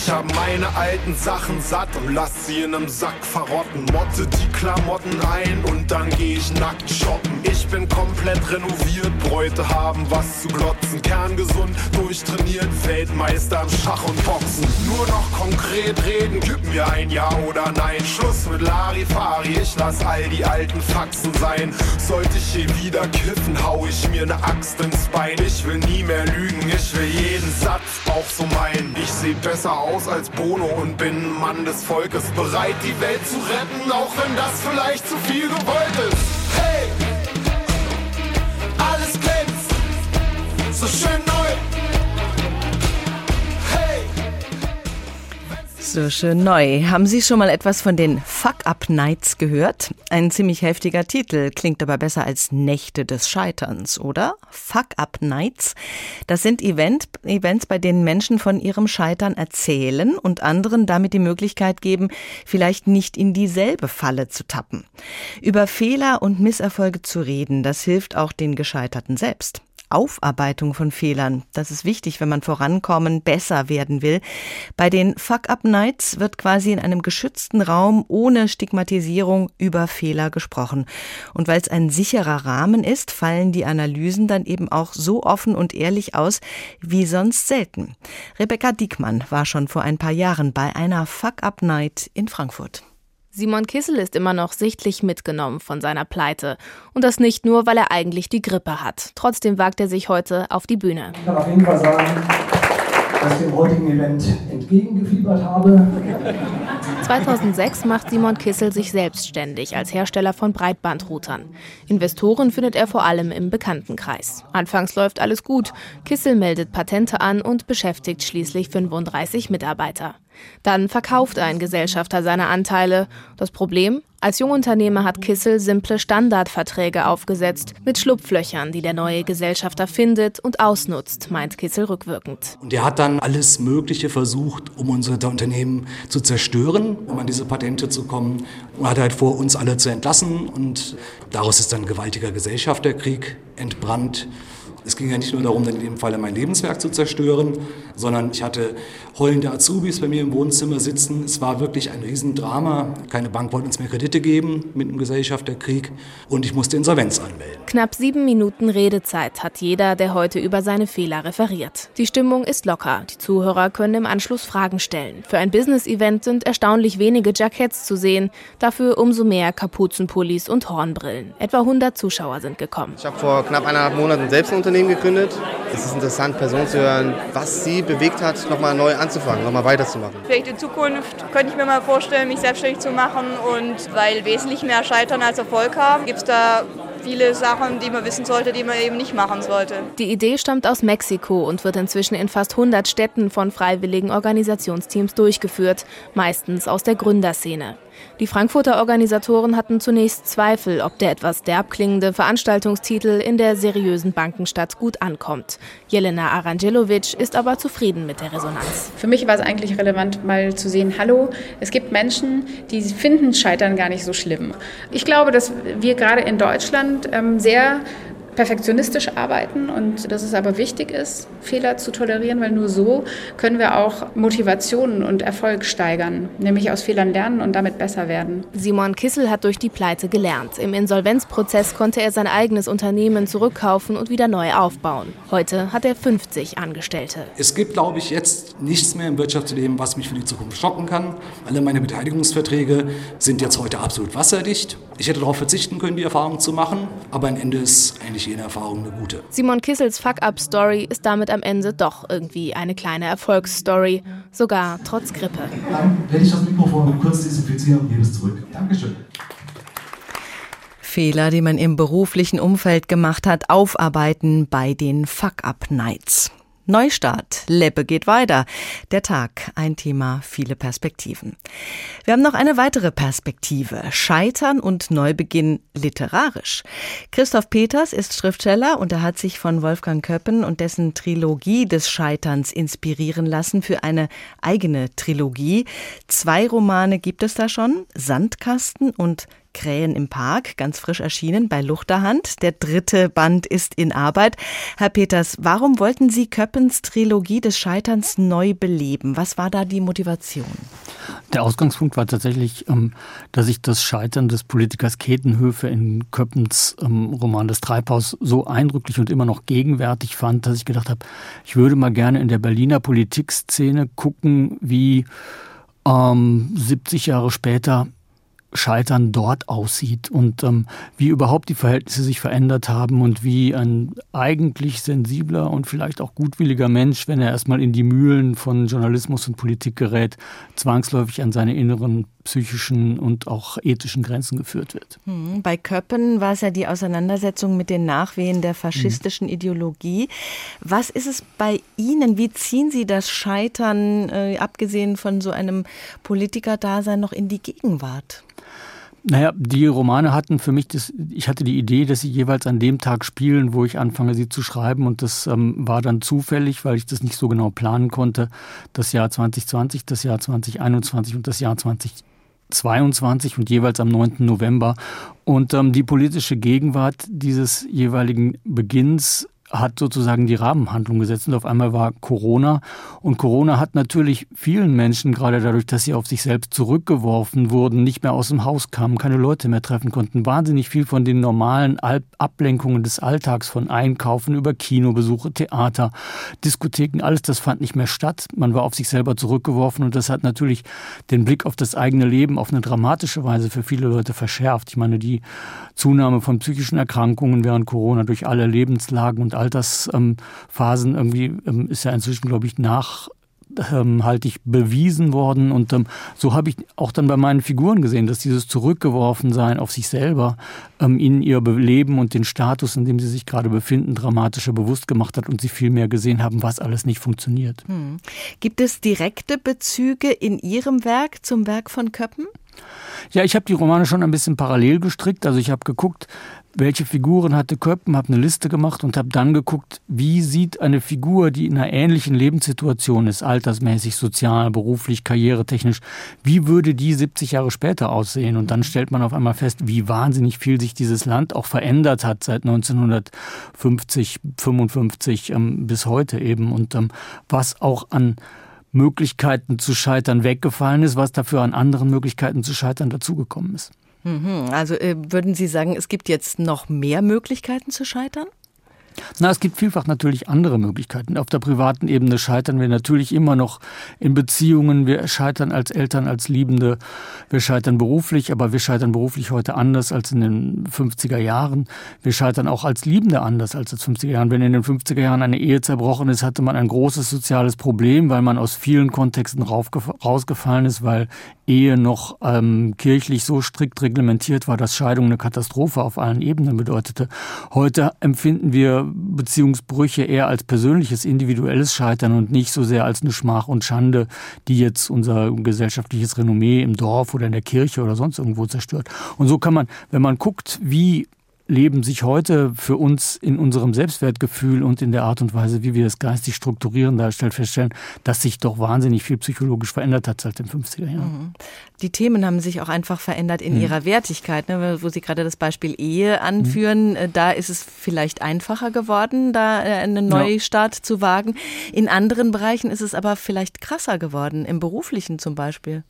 Ich hab meine alten Sachen satt und lass sie in nem Sack verrotten. Motte die Klamotten ein und dann geh ich nackt shoppen. Ich bin komplett renoviert, Bräute haben was zu glotzen. Kerngesund, durchtrainiert, Weltmeister im Schach und Boxen. Nur noch konkret reden, gib mir ein Ja oder Nein. Schluss mit Larifari, ich lass all die alten Faxen sein. Sollte ich hier wieder kiffen, hau ich mir ne Axt ins Bein. Ich will nie mehr lügen, ich will jeden Satz auch so meinen. Ich seh besser aus aus als Bono und bin Mann des Volkes, bereit die Welt zu retten, auch wenn das vielleicht zu viel gewollt ist. Hey, alles glänzt, so schön neu. So schön neu. Haben Sie schon mal etwas von den Fuck-Up-Nights gehört? Ein ziemlich heftiger Titel, klingt aber besser als Nächte des Scheiterns, oder? Fuck-Up-Nights. Das sind Event, Events, bei denen Menschen von ihrem Scheitern erzählen und anderen damit die Möglichkeit geben, vielleicht nicht in dieselbe Falle zu tappen. Über Fehler und Misserfolge zu reden, das hilft auch den Gescheiterten selbst. Aufarbeitung von Fehlern. Das ist wichtig, wenn man vorankommen, besser werden will. Bei den Fuck-Up-Nights wird quasi in einem geschützten Raum ohne Stigmatisierung über Fehler gesprochen. Und weil es ein sicherer Rahmen ist, fallen die Analysen dann eben auch so offen und ehrlich aus wie sonst selten. Rebecca Diekmann war schon vor ein paar Jahren bei einer Fuck-Up-Night in Frankfurt. Simon Kissel ist immer noch sichtlich mitgenommen von seiner Pleite. Und das nicht nur, weil er eigentlich die Grippe hat. Trotzdem wagt er sich heute auf die Bühne. Ich kann auf jeden Fall sagen, dass ich dem heutigen Event entgegengefiebert habe. 2006 macht Simon Kissel sich selbstständig als Hersteller von Breitbandroutern. Investoren findet er vor allem im Bekanntenkreis. Anfangs läuft alles gut. Kissel meldet Patente an und beschäftigt schließlich 35 Mitarbeiter. Dann verkauft ein Gesellschafter seine Anteile. Das Problem? Als Jungunternehmer hat Kissel simple Standardverträge aufgesetzt mit Schlupflöchern, die der neue Gesellschafter findet und ausnutzt, meint Kissel rückwirkend. Und er hat dann alles Mögliche versucht, um unser Unternehmen zu zerstören, um an diese Patente zu kommen. Und hat halt vor, uns alle zu entlassen. Und daraus ist dann ein gewaltiger Gesellschafterkrieg entbrannt. Es ging ja nicht nur darum, in dem Falle mein Lebenswerk zu zerstören, sondern ich hatte heulende Azubis bei mir im Wohnzimmer sitzen. Es war wirklich ein Riesendrama. Keine Bank wollte uns mehr Kredite geben mit dem Gesellschafterkrieg und ich musste Insolvenz anmelden. Knapp sieben Minuten Redezeit hat jeder, der heute über seine Fehler referiert. Die Stimmung ist locker. Die Zuhörer können im Anschluss Fragen stellen. Für ein Business-Event sind erstaunlich wenige Jackets zu sehen, dafür umso mehr Kapuzenpullis und Hornbrillen. Etwa 100 Zuschauer sind gekommen. Ich habe vor knapp eineinhalb Monaten selbst ein Unternehmen gegründet. Es ist interessant, Personen zu hören, was sie bewegt hat, nochmal neu anzufangen, nochmal weiterzumachen. Vielleicht in Zukunft könnte ich mir mal vorstellen, mich selbstständig zu machen und weil wesentlich mehr Scheitern als Erfolg haben, gibt es da viele Sachen, die man wissen sollte, die man eben nicht machen sollte. Die Idee stammt aus Mexiko und wird inzwischen in fast 100 Städten von freiwilligen Organisationsteams durchgeführt, meistens aus der Gründerszene. Die Frankfurter Organisatoren hatten zunächst Zweifel, ob der etwas derb klingende Veranstaltungstitel in der seriösen Bankenstadt gut ankommt. Jelena Arangelovic ist aber zufrieden mit der Resonanz. Für mich war es eigentlich relevant, mal zu sehen, hallo, es gibt Menschen, die finden Scheitern gar nicht so schlimm. Ich glaube, dass wir gerade in Deutschland ähm, sehr perfektionistisch arbeiten und dass es aber wichtig ist, Fehler zu tolerieren, weil nur so können wir auch Motivationen und Erfolg steigern, nämlich aus Fehlern lernen und damit besser werden. Simon Kissel hat durch die Pleite gelernt. Im Insolvenzprozess konnte er sein eigenes Unternehmen zurückkaufen und wieder neu aufbauen. Heute hat er 50 Angestellte. Es gibt, glaube ich, jetzt nichts mehr im Wirtschaftsleben, was mich für die Zukunft schocken kann. Alle meine Beteiligungsverträge sind jetzt heute absolut wasserdicht. Ich hätte darauf verzichten können, die Erfahrung zu machen, aber am Ende ist eigentlich jede Erfahrung eine gute. Simon Kissels Fuck-Up-Story ist damit am Ende doch irgendwie eine kleine Erfolgsstory, sogar trotz Grippe. Dann werde ich das Mikrofon kurz desinfizieren und gebe es zurück. Dankeschön. Fehler, die man im beruflichen Umfeld gemacht hat, aufarbeiten bei den Fuck-Up-Nights. Neustart, Leppe geht weiter. Der Tag, ein Thema, viele Perspektiven. Wir haben noch eine weitere Perspektive. Scheitern und Neubeginn literarisch. Christoph Peters ist Schriftsteller und er hat sich von Wolfgang Köppen und dessen Trilogie des Scheiterns inspirieren lassen für eine eigene Trilogie. Zwei Romane gibt es da schon, Sandkasten und Krähen im Park, ganz frisch erschienen bei Luchterhand. Der dritte Band ist in Arbeit. Herr Peters, warum wollten Sie Köppens Trilogie des Scheiterns neu beleben? Was war da die Motivation? Der Ausgangspunkt war tatsächlich, ähm, dass ich das Scheitern des Politikers Ketenhöfe in Köppens ähm, Roman Das Treibhaus so eindrücklich und immer noch gegenwärtig fand, dass ich gedacht habe, ich würde mal gerne in der Berliner Politikszene gucken, wie ähm, 70 Jahre später Scheitern dort aussieht und ähm, wie überhaupt die Verhältnisse sich verändert haben und wie ein eigentlich sensibler und vielleicht auch gutwilliger Mensch, wenn er erstmal in die Mühlen von Journalismus und Politik gerät, zwangsläufig an seine inneren psychischen und auch ethischen Grenzen geführt wird. Hm, bei Köppen war es ja die Auseinandersetzung mit den Nachwehen der faschistischen Ideologie. Was ist es bei Ihnen? Wie ziehen Sie das Scheitern, äh, abgesehen von so einem Politikerdasein, noch in die Gegenwart? Naja, die Romane hatten für mich das, ich hatte die Idee, dass sie jeweils an dem Tag spielen, wo ich anfange, sie zu schreiben. Und das ähm, war dann zufällig, weil ich das nicht so genau planen konnte. Das Jahr 2020, das Jahr 2021 und das Jahr 2022 und jeweils am 9. November. Und ähm, die politische Gegenwart dieses jeweiligen Beginns hat sozusagen die Rahmenhandlung gesetzt und auf einmal war Corona. Und Corona hat natürlich vielen Menschen, gerade dadurch, dass sie auf sich selbst zurückgeworfen wurden, nicht mehr aus dem Haus kamen, keine Leute mehr treffen konnten, wahnsinnig viel von den normalen Ablenkungen des Alltags, von Einkaufen über Kinobesuche, Theater, Diskotheken, alles das fand nicht mehr statt. Man war auf sich selber zurückgeworfen und das hat natürlich den Blick auf das eigene Leben auf eine dramatische Weise für viele Leute verschärft. Ich meine, die Zunahme von psychischen Erkrankungen während Corona durch alle Lebenslagen und Altersphasen irgendwie ähm, ist ja inzwischen, glaube ich, nachhaltig bewiesen worden. Und ähm, so habe ich auch dann bei meinen Figuren gesehen, dass dieses Zurückgeworfensein auf sich selber ähm, ihnen ihr Leben und den Status, in dem sie sich gerade befinden, dramatischer bewusst gemacht hat und sie viel mehr gesehen haben, was alles nicht funktioniert. Hm. Gibt es direkte Bezüge in Ihrem Werk zum Werk von Köppen? Ja, ich habe die Romane schon ein bisschen parallel gestrickt. Also ich habe geguckt, welche Figuren hatte Köppen, habe eine Liste gemacht und habe dann geguckt, wie sieht eine Figur, die in einer ähnlichen Lebenssituation ist, altersmäßig, sozial, beruflich, karrieretechnisch, wie würde die 70 Jahre später aussehen? Und dann stellt man auf einmal fest, wie wahnsinnig viel sich dieses Land auch verändert hat seit 1950, 55 ähm, bis heute eben und ähm, was auch an Möglichkeiten zu scheitern weggefallen ist, was dafür an anderen Möglichkeiten zu scheitern dazugekommen ist. Mhm. Also äh, würden Sie sagen, es gibt jetzt noch mehr Möglichkeiten zu scheitern? Na, es gibt vielfach natürlich andere Möglichkeiten. Auf der privaten Ebene scheitern wir natürlich immer noch in Beziehungen. Wir scheitern als Eltern, als Liebende. Wir scheitern beruflich, aber wir scheitern beruflich heute anders als in den 50er Jahren. Wir scheitern auch als Liebende anders als in den 50er Jahren. Wenn in den 50er Jahren eine Ehe zerbrochen ist, hatte man ein großes soziales Problem, weil man aus vielen Kontexten rausgefallen ist, weil Ehe noch ähm, kirchlich so strikt reglementiert war, dass Scheidung eine Katastrophe auf allen Ebenen bedeutete. Heute empfinden wir Beziehungsbrüche eher als persönliches, individuelles Scheitern und nicht so sehr als eine Schmach und Schande, die jetzt unser gesellschaftliches Renommee im Dorf oder in der Kirche oder sonst irgendwo zerstört. Und so kann man, wenn man guckt, wie Leben sich heute für uns in unserem Selbstwertgefühl und in der Art und Weise, wie wir es geistig strukturieren, darstellt, feststellen, dass sich doch wahnsinnig viel psychologisch verändert hat seit den 50er Jahren. Mhm. Die Themen haben sich auch einfach verändert in mhm. ihrer Wertigkeit, ne? wo Sie gerade das Beispiel Ehe anführen. Mhm. Da ist es vielleicht einfacher geworden, da äh, einen Neustart ja. zu wagen. In anderen Bereichen ist es aber vielleicht krasser geworden, im beruflichen zum Beispiel.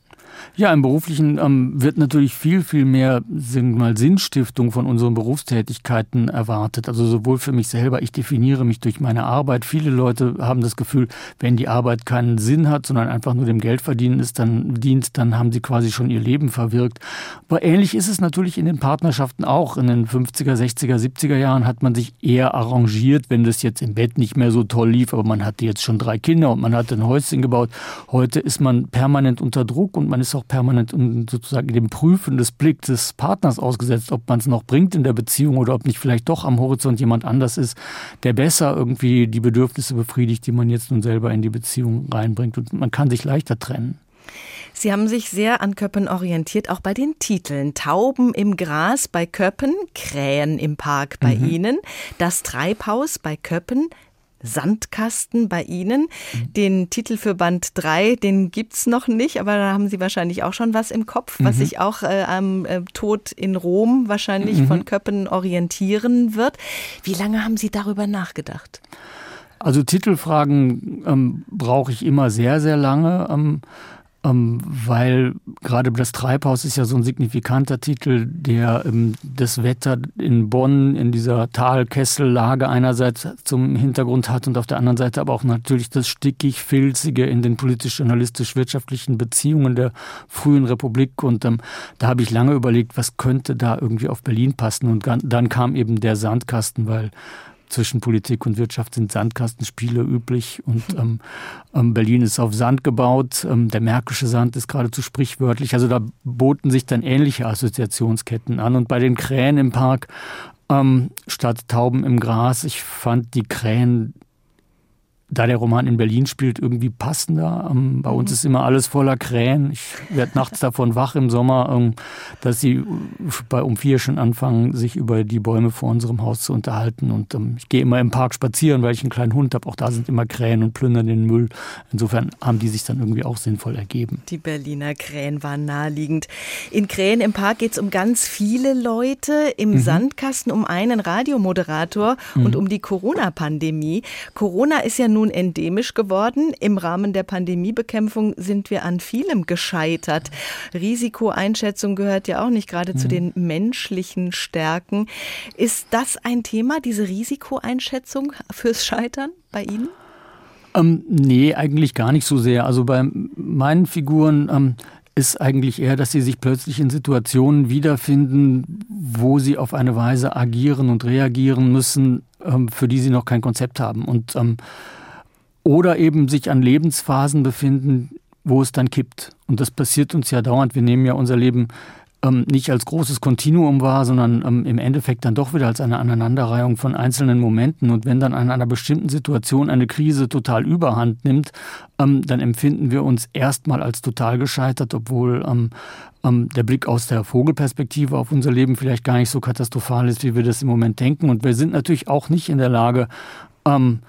Ja, im Beruflichen ähm, wird natürlich viel, viel mehr mal, Sinnstiftung von unseren Berufstätigkeiten erwartet. Also sowohl für mich selber, ich definiere mich durch meine Arbeit. Viele Leute haben das Gefühl, wenn die Arbeit keinen Sinn hat, sondern einfach nur dem Geldverdienen ist, dann dient, dann haben sie quasi schon ihr Leben verwirkt. Aber ähnlich ist es natürlich in den Partnerschaften auch. In den 50er, 60er, 70er Jahren hat man sich eher arrangiert, wenn das jetzt im Bett nicht mehr so toll lief, aber man hatte jetzt schon drei Kinder und man hatte ein Häuschen gebaut. Heute ist man permanent unter Druck und man ist auch permanent sozusagen dem Prüfen des Blick des Partners ausgesetzt, ob man es noch bringt in der Beziehung oder ob nicht vielleicht doch am Horizont jemand anders ist, der besser irgendwie die Bedürfnisse befriedigt, die man jetzt nun selber in die Beziehung reinbringt. Und man kann sich leichter trennen. Sie haben sich sehr an Köppen orientiert, auch bei den Titeln. Tauben im Gras bei Köppen, Krähen im Park bei mhm. Ihnen, das Treibhaus bei Köppen, Sandkasten bei Ihnen. Mhm. Den Titel für Band 3, den gibt es noch nicht, aber da haben Sie wahrscheinlich auch schon was im Kopf, was mhm. sich auch äh, am äh, Tod in Rom wahrscheinlich mhm. von Köppen orientieren wird. Wie lange haben Sie darüber nachgedacht? Also Titelfragen ähm, brauche ich immer sehr, sehr lange. Ähm, ähm, weil gerade das Treibhaus ist ja so ein signifikanter Titel, der ähm, das Wetter in Bonn in dieser Talkessellage einerseits zum Hintergrund hat und auf der anderen Seite aber auch natürlich das stickig-filzige in den politisch-journalistisch-wirtschaftlichen Beziehungen der frühen Republik. Und ähm, da habe ich lange überlegt, was könnte da irgendwie auf Berlin passen. Und dann kam eben der Sandkasten, weil zwischen Politik und Wirtschaft sind Sandkastenspiele üblich und ähm, ähm, Berlin ist auf Sand gebaut. Ähm, der Märkische Sand ist geradezu sprichwörtlich. Also da boten sich dann ähnliche Assoziationsketten an. Und bei den Krähen im Park ähm, statt Tauben im Gras, ich fand die Krähen da der Roman in Berlin spielt, irgendwie passender. Ähm, bei uns mhm. ist immer alles voller Krähen. Ich werde nachts davon wach im Sommer, ähm, dass sie bei um vier schon anfangen, sich über die Bäume vor unserem Haus zu unterhalten. Und ähm, ich gehe immer im Park spazieren, weil ich einen kleinen Hund habe. Auch da sind immer Krähen und plündern den Müll. Insofern haben die sich dann irgendwie auch sinnvoll ergeben. Die Berliner Krähen waren naheliegend. In Krähen im Park geht es um ganz viele Leute. Im mhm. Sandkasten um einen Radiomoderator mhm. und um die Corona-Pandemie. Corona ist ja nur nun endemisch geworden. Im Rahmen der Pandemiebekämpfung sind wir an vielem gescheitert. Risikoeinschätzung gehört ja auch nicht gerade mhm. zu den menschlichen Stärken. Ist das ein Thema, diese Risikoeinschätzung fürs Scheitern bei Ihnen? Ähm, nee, eigentlich gar nicht so sehr. Also bei meinen Figuren ähm, ist eigentlich eher, dass sie sich plötzlich in Situationen wiederfinden, wo sie auf eine Weise agieren und reagieren müssen, ähm, für die sie noch kein Konzept haben. Und ähm, oder eben sich an Lebensphasen befinden, wo es dann kippt. Und das passiert uns ja dauernd. Wir nehmen ja unser Leben ähm, nicht als großes Kontinuum wahr, sondern ähm, im Endeffekt dann doch wieder als eine Aneinanderreihung von einzelnen Momenten. Und wenn dann an einer bestimmten Situation eine Krise total überhand nimmt, ähm, dann empfinden wir uns erstmal als total gescheitert, obwohl ähm, ähm, der Blick aus der Vogelperspektive auf unser Leben vielleicht gar nicht so katastrophal ist, wie wir das im Moment denken. Und wir sind natürlich auch nicht in der Lage, ähm,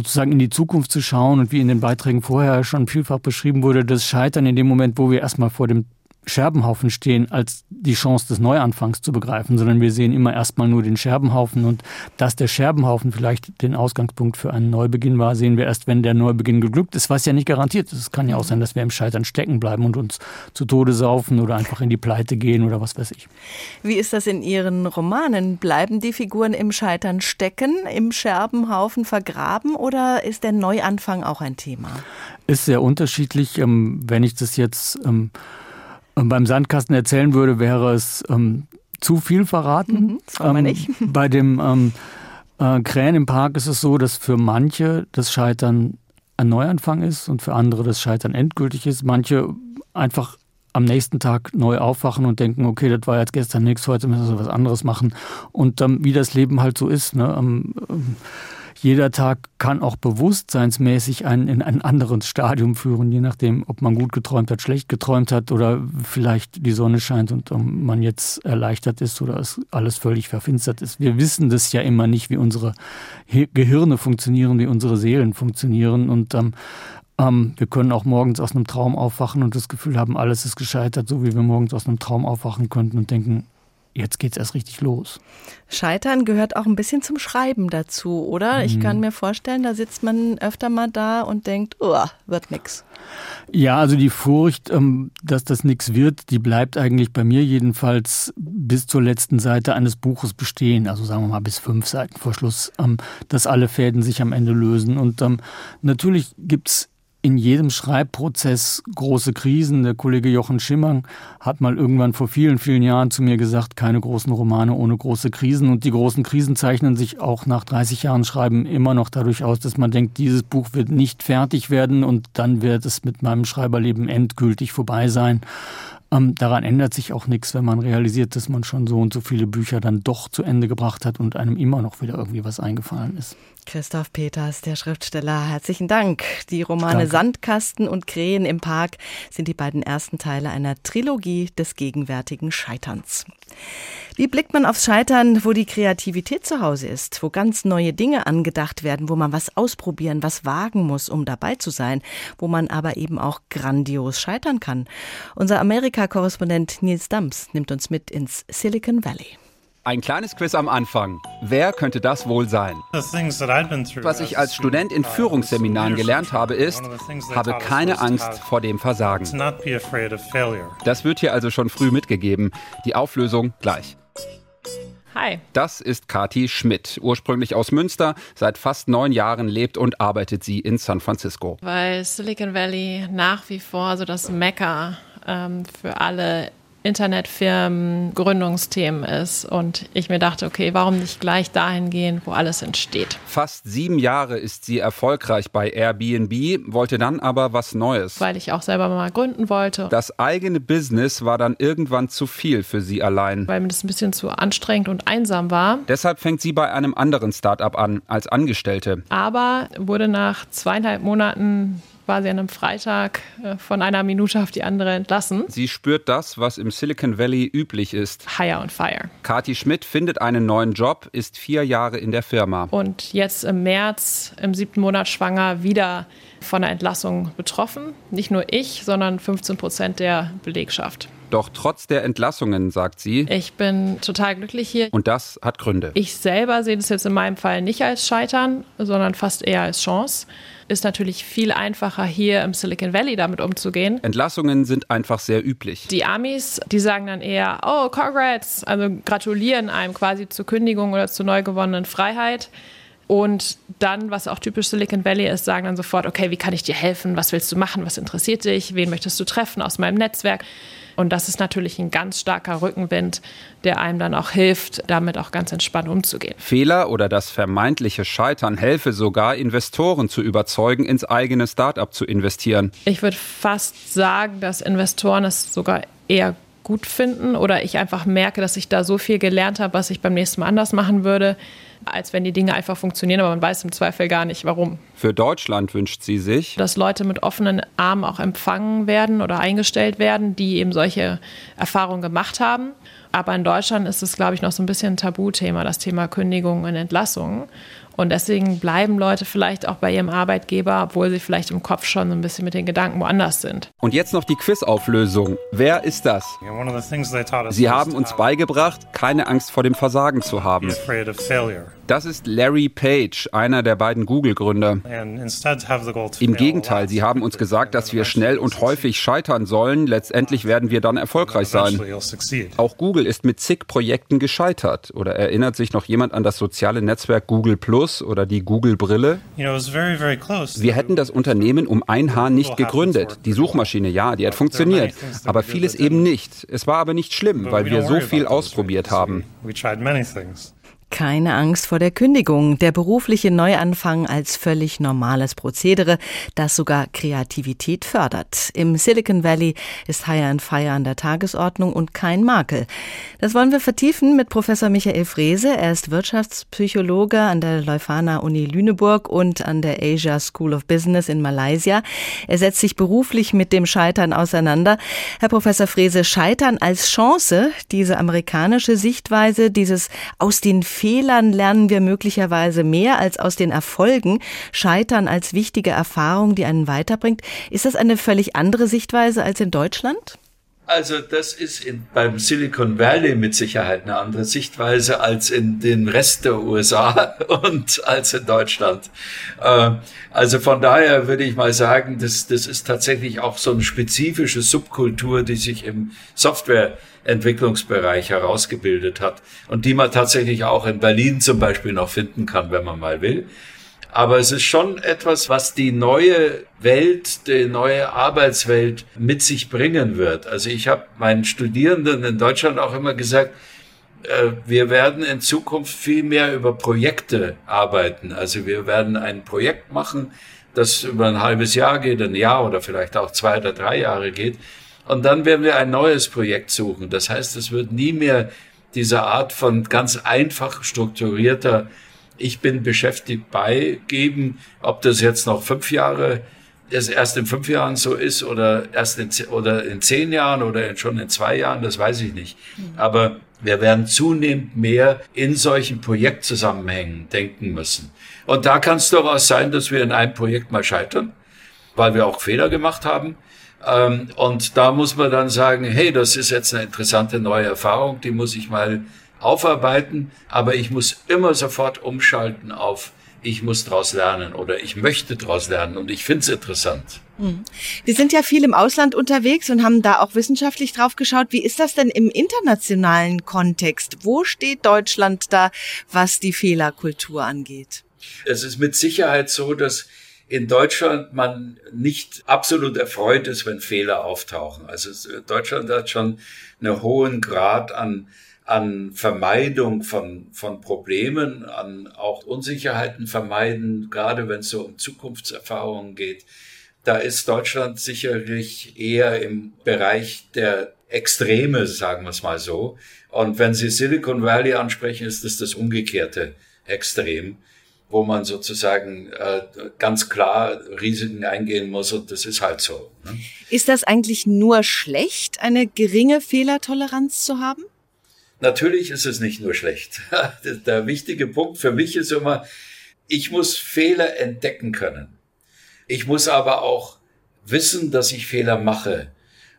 sozusagen in die Zukunft zu schauen und wie in den Beiträgen vorher schon vielfach beschrieben wurde, das Scheitern in dem Moment, wo wir erstmal vor dem Scherbenhaufen stehen, als die Chance des Neuanfangs zu begreifen, sondern wir sehen immer erstmal nur den Scherbenhaufen und dass der Scherbenhaufen vielleicht den Ausgangspunkt für einen Neubeginn war, sehen wir erst, wenn der Neubeginn geglückt ist, was ja nicht garantiert ist. Es kann ja auch sein, dass wir im Scheitern stecken bleiben und uns zu Tode saufen oder einfach in die Pleite gehen oder was weiß ich. Wie ist das in Ihren Romanen? Bleiben die Figuren im Scheitern stecken, im Scherbenhaufen vergraben oder ist der Neuanfang auch ein Thema? Ist sehr unterschiedlich. Ähm, wenn ich das jetzt ähm, beim Sandkasten erzählen würde, wäre es ähm, zu viel verraten. Mhm, das man ähm, nicht. Bei dem ähm, äh, Krähen im Park ist es so, dass für manche das Scheitern ein Neuanfang ist und für andere das Scheitern endgültig ist. Manche einfach am nächsten Tag neu aufwachen und denken, okay, das war jetzt gestern nichts, heute müssen wir was anderes machen. Und ähm, wie das Leben halt so ist. Ne? Ähm, jeder Tag kann auch bewusstseinsmäßig einen in ein anderes Stadium führen, je nachdem, ob man gut geträumt hat, schlecht geträumt hat oder vielleicht die Sonne scheint und man jetzt erleichtert ist oder es alles völlig verfinstert ist. Wir wissen das ja immer nicht, wie unsere Gehirne funktionieren, wie unsere Seelen funktionieren und ähm, ähm, wir können auch morgens aus einem Traum aufwachen und das Gefühl haben, alles ist gescheitert, so wie wir morgens aus einem Traum aufwachen könnten und denken, jetzt geht's erst richtig los. Scheitern gehört auch ein bisschen zum Schreiben dazu, oder? Mhm. Ich kann mir vorstellen, da sitzt man öfter mal da und denkt, oh, wird nix. Ja, also die Furcht, ähm, dass das nix wird, die bleibt eigentlich bei mir jedenfalls bis zur letzten Seite eines Buches bestehen. Also sagen wir mal bis fünf Seiten vor Schluss, ähm, dass alle Fäden sich am Ende lösen. Und ähm, natürlich gibt's in jedem Schreibprozess große Krisen. Der Kollege Jochen Schimmern hat mal irgendwann vor vielen, vielen Jahren zu mir gesagt, keine großen Romane ohne große Krisen. Und die großen Krisen zeichnen sich auch nach 30 Jahren Schreiben immer noch dadurch aus, dass man denkt, dieses Buch wird nicht fertig werden und dann wird es mit meinem Schreiberleben endgültig vorbei sein. Ähm, daran ändert sich auch nichts, wenn man realisiert, dass man schon so und so viele Bücher dann doch zu Ende gebracht hat und einem immer noch wieder irgendwie was eingefallen ist. Christoph Peters, der Schriftsteller, herzlichen Dank. Die Romane Danke. Sandkasten und Krähen im Park sind die beiden ersten Teile einer Trilogie des gegenwärtigen Scheiterns. Wie blickt man aufs Scheitern, wo die Kreativität zu Hause ist, wo ganz neue Dinge angedacht werden, wo man was ausprobieren, was wagen muss, um dabei zu sein, wo man aber eben auch grandios scheitern kann? Unser Amerika-Korrespondent Nils Dams nimmt uns mit ins Silicon Valley. Ein kleines Quiz am Anfang. Wer könnte das wohl sein? Was ich als Student in Führungsseminaren gelernt habe, ist, habe keine Angst vor dem Versagen. Das wird hier also schon früh mitgegeben. Die Auflösung gleich. Hi. Das ist Kati Schmidt, ursprünglich aus Münster. Seit fast neun Jahren lebt und arbeitet sie in San Francisco. Weil Silicon Valley nach wie vor so das Mekka ähm, für alle Internetfirmen Gründungsthemen ist und ich mir dachte, okay, warum nicht gleich dahin gehen, wo alles entsteht. Fast sieben Jahre ist sie erfolgreich bei Airbnb, wollte dann aber was Neues. Weil ich auch selber mal gründen wollte. Das eigene Business war dann irgendwann zu viel für sie allein. Weil mir das ein bisschen zu anstrengend und einsam war. Deshalb fängt sie bei einem anderen Startup an, als Angestellte. Aber wurde nach zweieinhalb Monaten quasi an einem Freitag äh, von einer Minute auf die andere entlassen. Sie spürt das, was im Silicon Valley üblich ist. Hire on fire. Kati Schmidt findet einen neuen Job, ist vier Jahre in der Firma. Und jetzt im März, im siebten Monat schwanger, wieder von einer Entlassung betroffen. Nicht nur ich, sondern 15 Prozent der Belegschaft. Doch trotz der Entlassungen, sagt sie, ich bin total glücklich hier. Und das hat Gründe. Ich selber sehe das jetzt in meinem Fall nicht als Scheitern, sondern fast eher als Chance ist natürlich viel einfacher, hier im Silicon Valley damit umzugehen. Entlassungen sind einfach sehr üblich. Die Amis, die sagen dann eher, oh, congrats, also gratulieren einem quasi zur Kündigung oder zur neu gewonnenen Freiheit. Und dann, was auch typisch Silicon Valley ist, sagen dann sofort, okay, wie kann ich dir helfen? Was willst du machen? Was interessiert dich? Wen möchtest du treffen aus meinem Netzwerk? Und das ist natürlich ein ganz starker Rückenwind, der einem dann auch hilft, damit auch ganz entspannt umzugehen. Fehler oder das vermeintliche Scheitern helfe sogar, Investoren zu überzeugen, ins eigene Startup zu investieren. Ich würde fast sagen, dass Investoren es sogar eher gut finden oder ich einfach merke, dass ich da so viel gelernt habe, was ich beim nächsten Mal anders machen würde als wenn die Dinge einfach funktionieren, aber man weiß im Zweifel gar nicht, warum. Für Deutschland wünscht sie sich, dass Leute mit offenen Armen auch empfangen werden oder eingestellt werden, die eben solche Erfahrungen gemacht haben. Aber in Deutschland ist es, glaube ich, noch so ein bisschen ein Tabuthema, das Thema Kündigung und Entlassung. Und deswegen bleiben Leute vielleicht auch bei ihrem Arbeitgeber, obwohl sie vielleicht im Kopf schon so ein bisschen mit den Gedanken woanders sind. Und jetzt noch die Quizauflösung. Wer ist das? Sie haben uns beigebracht, keine Angst vor dem Versagen zu haben. Das ist Larry Page, einer der beiden Google-Gründer. Im Gegenteil, sie haben uns gesagt, dass wir schnell und häufig scheitern sollen. Letztendlich werden wir dann erfolgreich sein. Auch Google ist mit zig Projekten gescheitert. Oder erinnert sich noch jemand an das soziale Netzwerk Google Plus oder die Google-Brille? Wir hätten das Unternehmen um ein Haar nicht gegründet. Die Suchmaschine, ja, die hat funktioniert. Aber vieles eben nicht. Es war aber nicht schlimm, weil wir so viel ausprobiert haben. Keine Angst vor der Kündigung. Der berufliche Neuanfang als völlig normales Prozedere, das sogar Kreativität fördert. Im Silicon Valley ist Hire and Fire an der Tagesordnung und kein Makel. Das wollen wir vertiefen mit Professor Michael Frese. Er ist Wirtschaftspsychologe an der Leuphana Uni Lüneburg und an der Asia School of Business in Malaysia. Er setzt sich beruflich mit dem Scheitern auseinander. Herr Professor Frese, Scheitern als Chance, diese amerikanische Sichtweise, dieses aus den Fehlern lernen wir möglicherweise mehr als aus den Erfolgen. Scheitern als wichtige Erfahrung, die einen weiterbringt. Ist das eine völlig andere Sichtweise als in Deutschland? Also das ist in, beim Silicon Valley mit Sicherheit eine andere Sichtweise als in den Rest der USA und als in Deutschland. Äh, also von daher würde ich mal sagen, das, das ist tatsächlich auch so eine spezifische Subkultur, die sich im Software Entwicklungsbereich herausgebildet hat und die man tatsächlich auch in Berlin zum Beispiel noch finden kann, wenn man mal will. Aber es ist schon etwas, was die neue Welt, die neue Arbeitswelt mit sich bringen wird. Also ich habe meinen Studierenden in Deutschland auch immer gesagt, äh, wir werden in Zukunft viel mehr über Projekte arbeiten. Also wir werden ein Projekt machen, das über ein halbes Jahr geht, ein Jahr oder vielleicht auch zwei oder drei Jahre geht. Und dann werden wir ein neues Projekt suchen. Das heißt, es wird nie mehr diese Art von ganz einfach strukturierter Ich bin beschäftigt beigeben, ob das jetzt noch fünf Jahre es erst in fünf Jahren so ist oder erst in, oder in zehn Jahren oder schon in zwei Jahren, das weiß ich nicht. Aber wir werden zunehmend mehr in solchen Projektzusammenhängen denken müssen. Und da kann es durchaus sein, dass wir in einem Projekt mal scheitern, weil wir auch Fehler gemacht haben. Ähm, und da muss man dann sagen, hey, das ist jetzt eine interessante neue Erfahrung, die muss ich mal aufarbeiten, aber ich muss immer sofort umschalten auf ich muss daraus lernen oder ich möchte daraus lernen und ich finde es interessant. Hm. Wir sind ja viel im Ausland unterwegs und haben da auch wissenschaftlich drauf geschaut. Wie ist das denn im internationalen Kontext? Wo steht Deutschland da, was die Fehlerkultur angeht? Es ist mit Sicherheit so, dass in Deutschland man nicht absolut erfreut ist, wenn Fehler auftauchen. Also Deutschland hat schon einen hohen Grad an, an Vermeidung von, von Problemen, an auch Unsicherheiten vermeiden, gerade wenn es so um Zukunftserfahrungen geht. Da ist Deutschland sicherlich eher im Bereich der Extreme, sagen wir es mal so. Und wenn Sie Silicon Valley ansprechen, ist das das umgekehrte Extrem wo man sozusagen äh, ganz klar Risiken eingehen muss und das ist halt so. Ne? Ist das eigentlich nur schlecht, eine geringe Fehlertoleranz zu haben? Natürlich ist es nicht nur schlecht. Der wichtige Punkt für mich ist immer, ich muss Fehler entdecken können. Ich muss aber auch wissen, dass ich Fehler mache.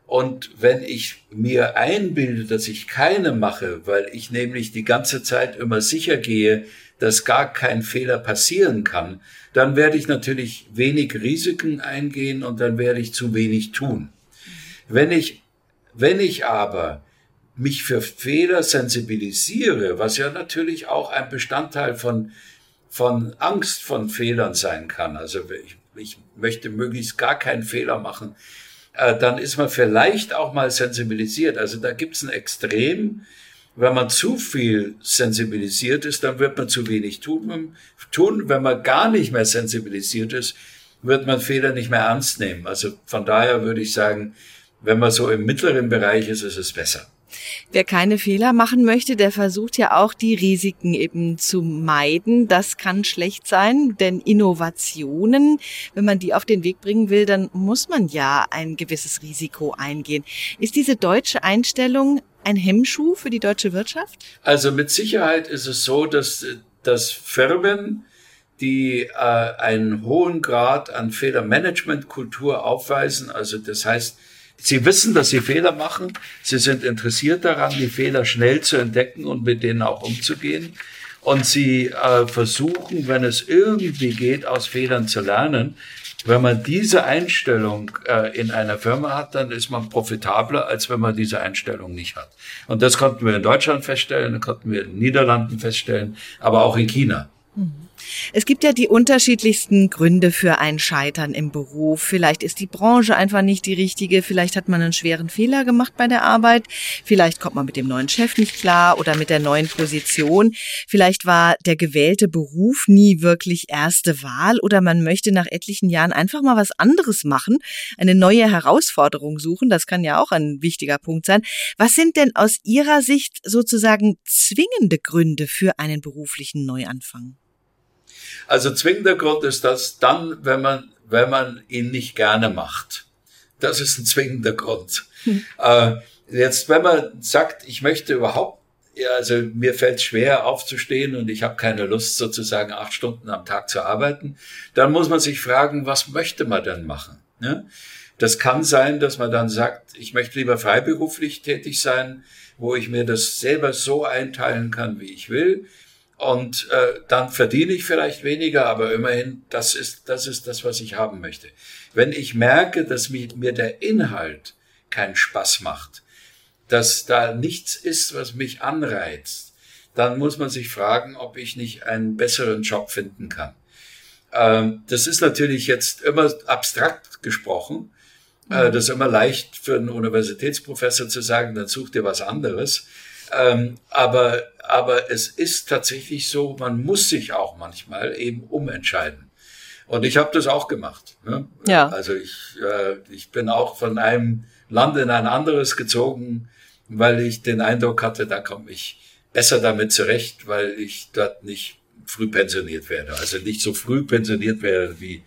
Und wenn ich mir einbilde, dass ich keine mache, weil ich nämlich die ganze Zeit immer sicher gehe, dass gar kein Fehler passieren kann, dann werde ich natürlich wenig Risiken eingehen und dann werde ich zu wenig tun. Wenn ich, wenn ich aber mich für Fehler sensibilisiere, was ja natürlich auch ein Bestandteil von, von Angst von Fehlern sein kann, also ich, ich möchte möglichst gar keinen Fehler machen, äh, dann ist man vielleicht auch mal sensibilisiert. Also da gibt es ein Extrem, wenn man zu viel sensibilisiert ist, dann wird man zu wenig tun. tun. Wenn man gar nicht mehr sensibilisiert ist, wird man Fehler nicht mehr ernst nehmen. Also von daher würde ich sagen, wenn man so im mittleren Bereich ist, ist es besser. Wer keine Fehler machen möchte, der versucht ja auch die Risiken eben zu meiden. Das kann schlecht sein, denn Innovationen, wenn man die auf den Weg bringen will, dann muss man ja ein gewisses Risiko eingehen. Ist diese deutsche Einstellung ein Hemmschuh für die deutsche Wirtschaft? Also mit Sicherheit ist es so, dass, dass Firmen, die äh, einen hohen Grad an Fehlermanagementkultur aufweisen, also das heißt, Sie wissen, dass Sie Fehler machen. Sie sind interessiert daran, die Fehler schnell zu entdecken und mit denen auch umzugehen. Und Sie äh, versuchen, wenn es irgendwie geht, aus Fehlern zu lernen. Wenn man diese Einstellung äh, in einer Firma hat, dann ist man profitabler, als wenn man diese Einstellung nicht hat. Und das konnten wir in Deutschland feststellen, das konnten wir in den Niederlanden feststellen, aber auch in China. Mhm. Es gibt ja die unterschiedlichsten Gründe für ein Scheitern im Beruf. Vielleicht ist die Branche einfach nicht die richtige, vielleicht hat man einen schweren Fehler gemacht bei der Arbeit, vielleicht kommt man mit dem neuen Chef nicht klar oder mit der neuen Position, vielleicht war der gewählte Beruf nie wirklich erste Wahl oder man möchte nach etlichen Jahren einfach mal was anderes machen, eine neue Herausforderung suchen, das kann ja auch ein wichtiger Punkt sein. Was sind denn aus Ihrer Sicht sozusagen zwingende Gründe für einen beruflichen Neuanfang? Also zwingender Grund ist das dann, wenn man, wenn man ihn nicht gerne macht. Das ist ein zwingender Grund. Hm. Äh, jetzt, wenn man sagt, ich möchte überhaupt, ja, also mir fällt schwer aufzustehen und ich habe keine Lust sozusagen acht Stunden am Tag zu arbeiten, dann muss man sich fragen, was möchte man denn machen? Ne? Das kann sein, dass man dann sagt, ich möchte lieber freiberuflich tätig sein, wo ich mir das selber so einteilen kann, wie ich will. Und äh, dann verdiene ich vielleicht weniger, aber immerhin, das ist, das ist das, was ich haben möchte. Wenn ich merke, dass mir, mir der Inhalt keinen Spaß macht, dass da nichts ist, was mich anreizt, dann muss man sich fragen, ob ich nicht einen besseren Job finden kann. Ähm, das ist natürlich jetzt immer abstrakt gesprochen. Äh, mhm. das ist immer leicht für einen Universitätsprofessor zu sagen, dann such dir was anderes. Ähm, aber, aber es ist tatsächlich so, man muss sich auch manchmal eben umentscheiden. Und ich habe das auch gemacht. Ne? Ja. Also ich, äh, ich bin auch von einem Land in ein anderes gezogen, weil ich den Eindruck hatte, da komme ich besser damit zurecht, weil ich dort nicht früh pensioniert werde. Also nicht so früh pensioniert werde wie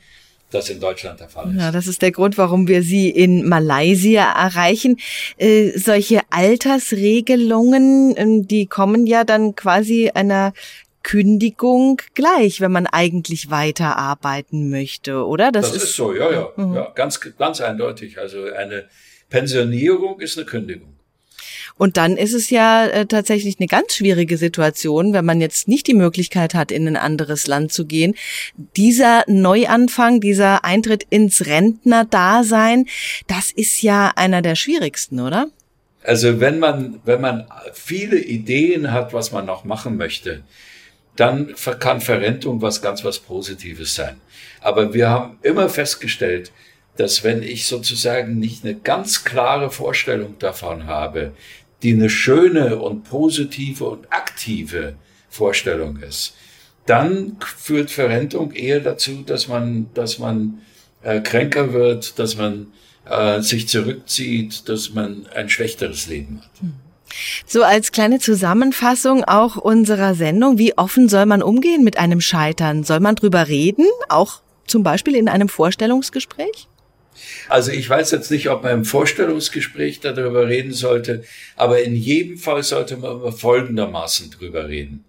das in Deutschland der Fall ist. Ja, das ist der Grund, warum wir Sie in Malaysia erreichen. Äh, solche Altersregelungen, äh, die kommen ja dann quasi einer Kündigung gleich, wenn man eigentlich weiterarbeiten möchte, oder? Das, das ist, ist, so, ja, ja, mhm. ja, ganz, ganz eindeutig. Also eine Pensionierung ist eine Kündigung. Und dann ist es ja äh, tatsächlich eine ganz schwierige Situation, wenn man jetzt nicht die Möglichkeit hat, in ein anderes Land zu gehen. Dieser Neuanfang, dieser Eintritt ins Rentnerdasein, das ist ja einer der schwierigsten, oder? Also wenn man, wenn man viele Ideen hat, was man noch machen möchte, dann kann Verrentung was ganz was Positives sein. Aber wir haben immer festgestellt, dass wenn ich sozusagen nicht eine ganz klare Vorstellung davon habe, die eine schöne und positive und aktive Vorstellung ist, dann führt Verrentung eher dazu, dass man, dass man äh, kränker wird, dass man äh, sich zurückzieht, dass man ein schlechteres Leben hat. So als kleine Zusammenfassung auch unserer Sendung, wie offen soll man umgehen mit einem Scheitern? Soll man drüber reden, auch zum Beispiel in einem Vorstellungsgespräch? Also ich weiß jetzt nicht, ob man im Vorstellungsgespräch darüber reden sollte, aber in jedem Fall sollte man folgendermaßen drüber reden.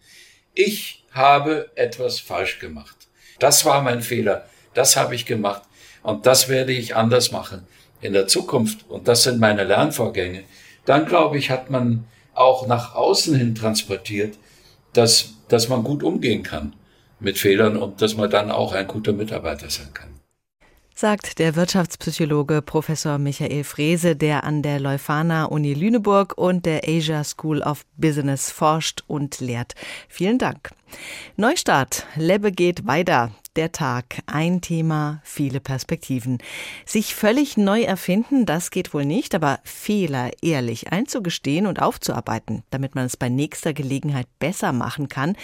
Ich habe etwas falsch gemacht. Das war mein Fehler. Das habe ich gemacht. Und das werde ich anders machen in der Zukunft. Und das sind meine Lernvorgänge. Dann glaube ich, hat man auch nach außen hin transportiert, dass, dass man gut umgehen kann mit Fehlern und dass man dann auch ein guter Mitarbeiter sein kann sagt der Wirtschaftspsychologe Professor Michael Frese, der an der Leuphana Uni Lüneburg und der Asia School of Business forscht und lehrt. Vielen Dank. Neustart. Lebbe geht weiter der Tag. Ein Thema, viele Perspektiven. Sich völlig neu erfinden, das geht wohl nicht, aber Fehler ehrlich einzugestehen und aufzuarbeiten, damit man es bei nächster Gelegenheit besser machen kann,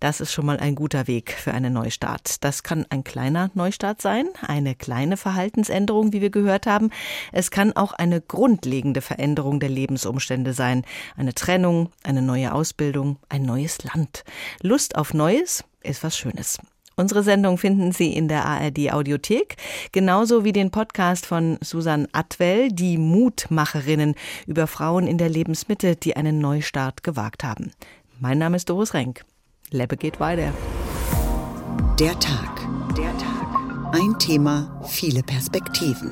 das ist schon mal ein guter Weg für einen Neustart. Das kann ein kleiner Neustart sein, eine kleine Verhaltensänderung, wie wir gehört haben. Es kann auch eine grundlegende Veränderung der Lebensumstände sein. Eine Trennung, eine neue Ausbildung, ein neues Land. Lust auf Neues ist was Schönes. Unsere Sendung finden Sie in der ARD Audiothek, genauso wie den Podcast von Susan Atwell, die Mutmacherinnen über Frauen in der Lebensmitte, die einen Neustart gewagt haben. Mein Name ist Doris Renk. Lebbe geht weiter. Der Tag. Der Tag. Ein Thema, viele Perspektiven.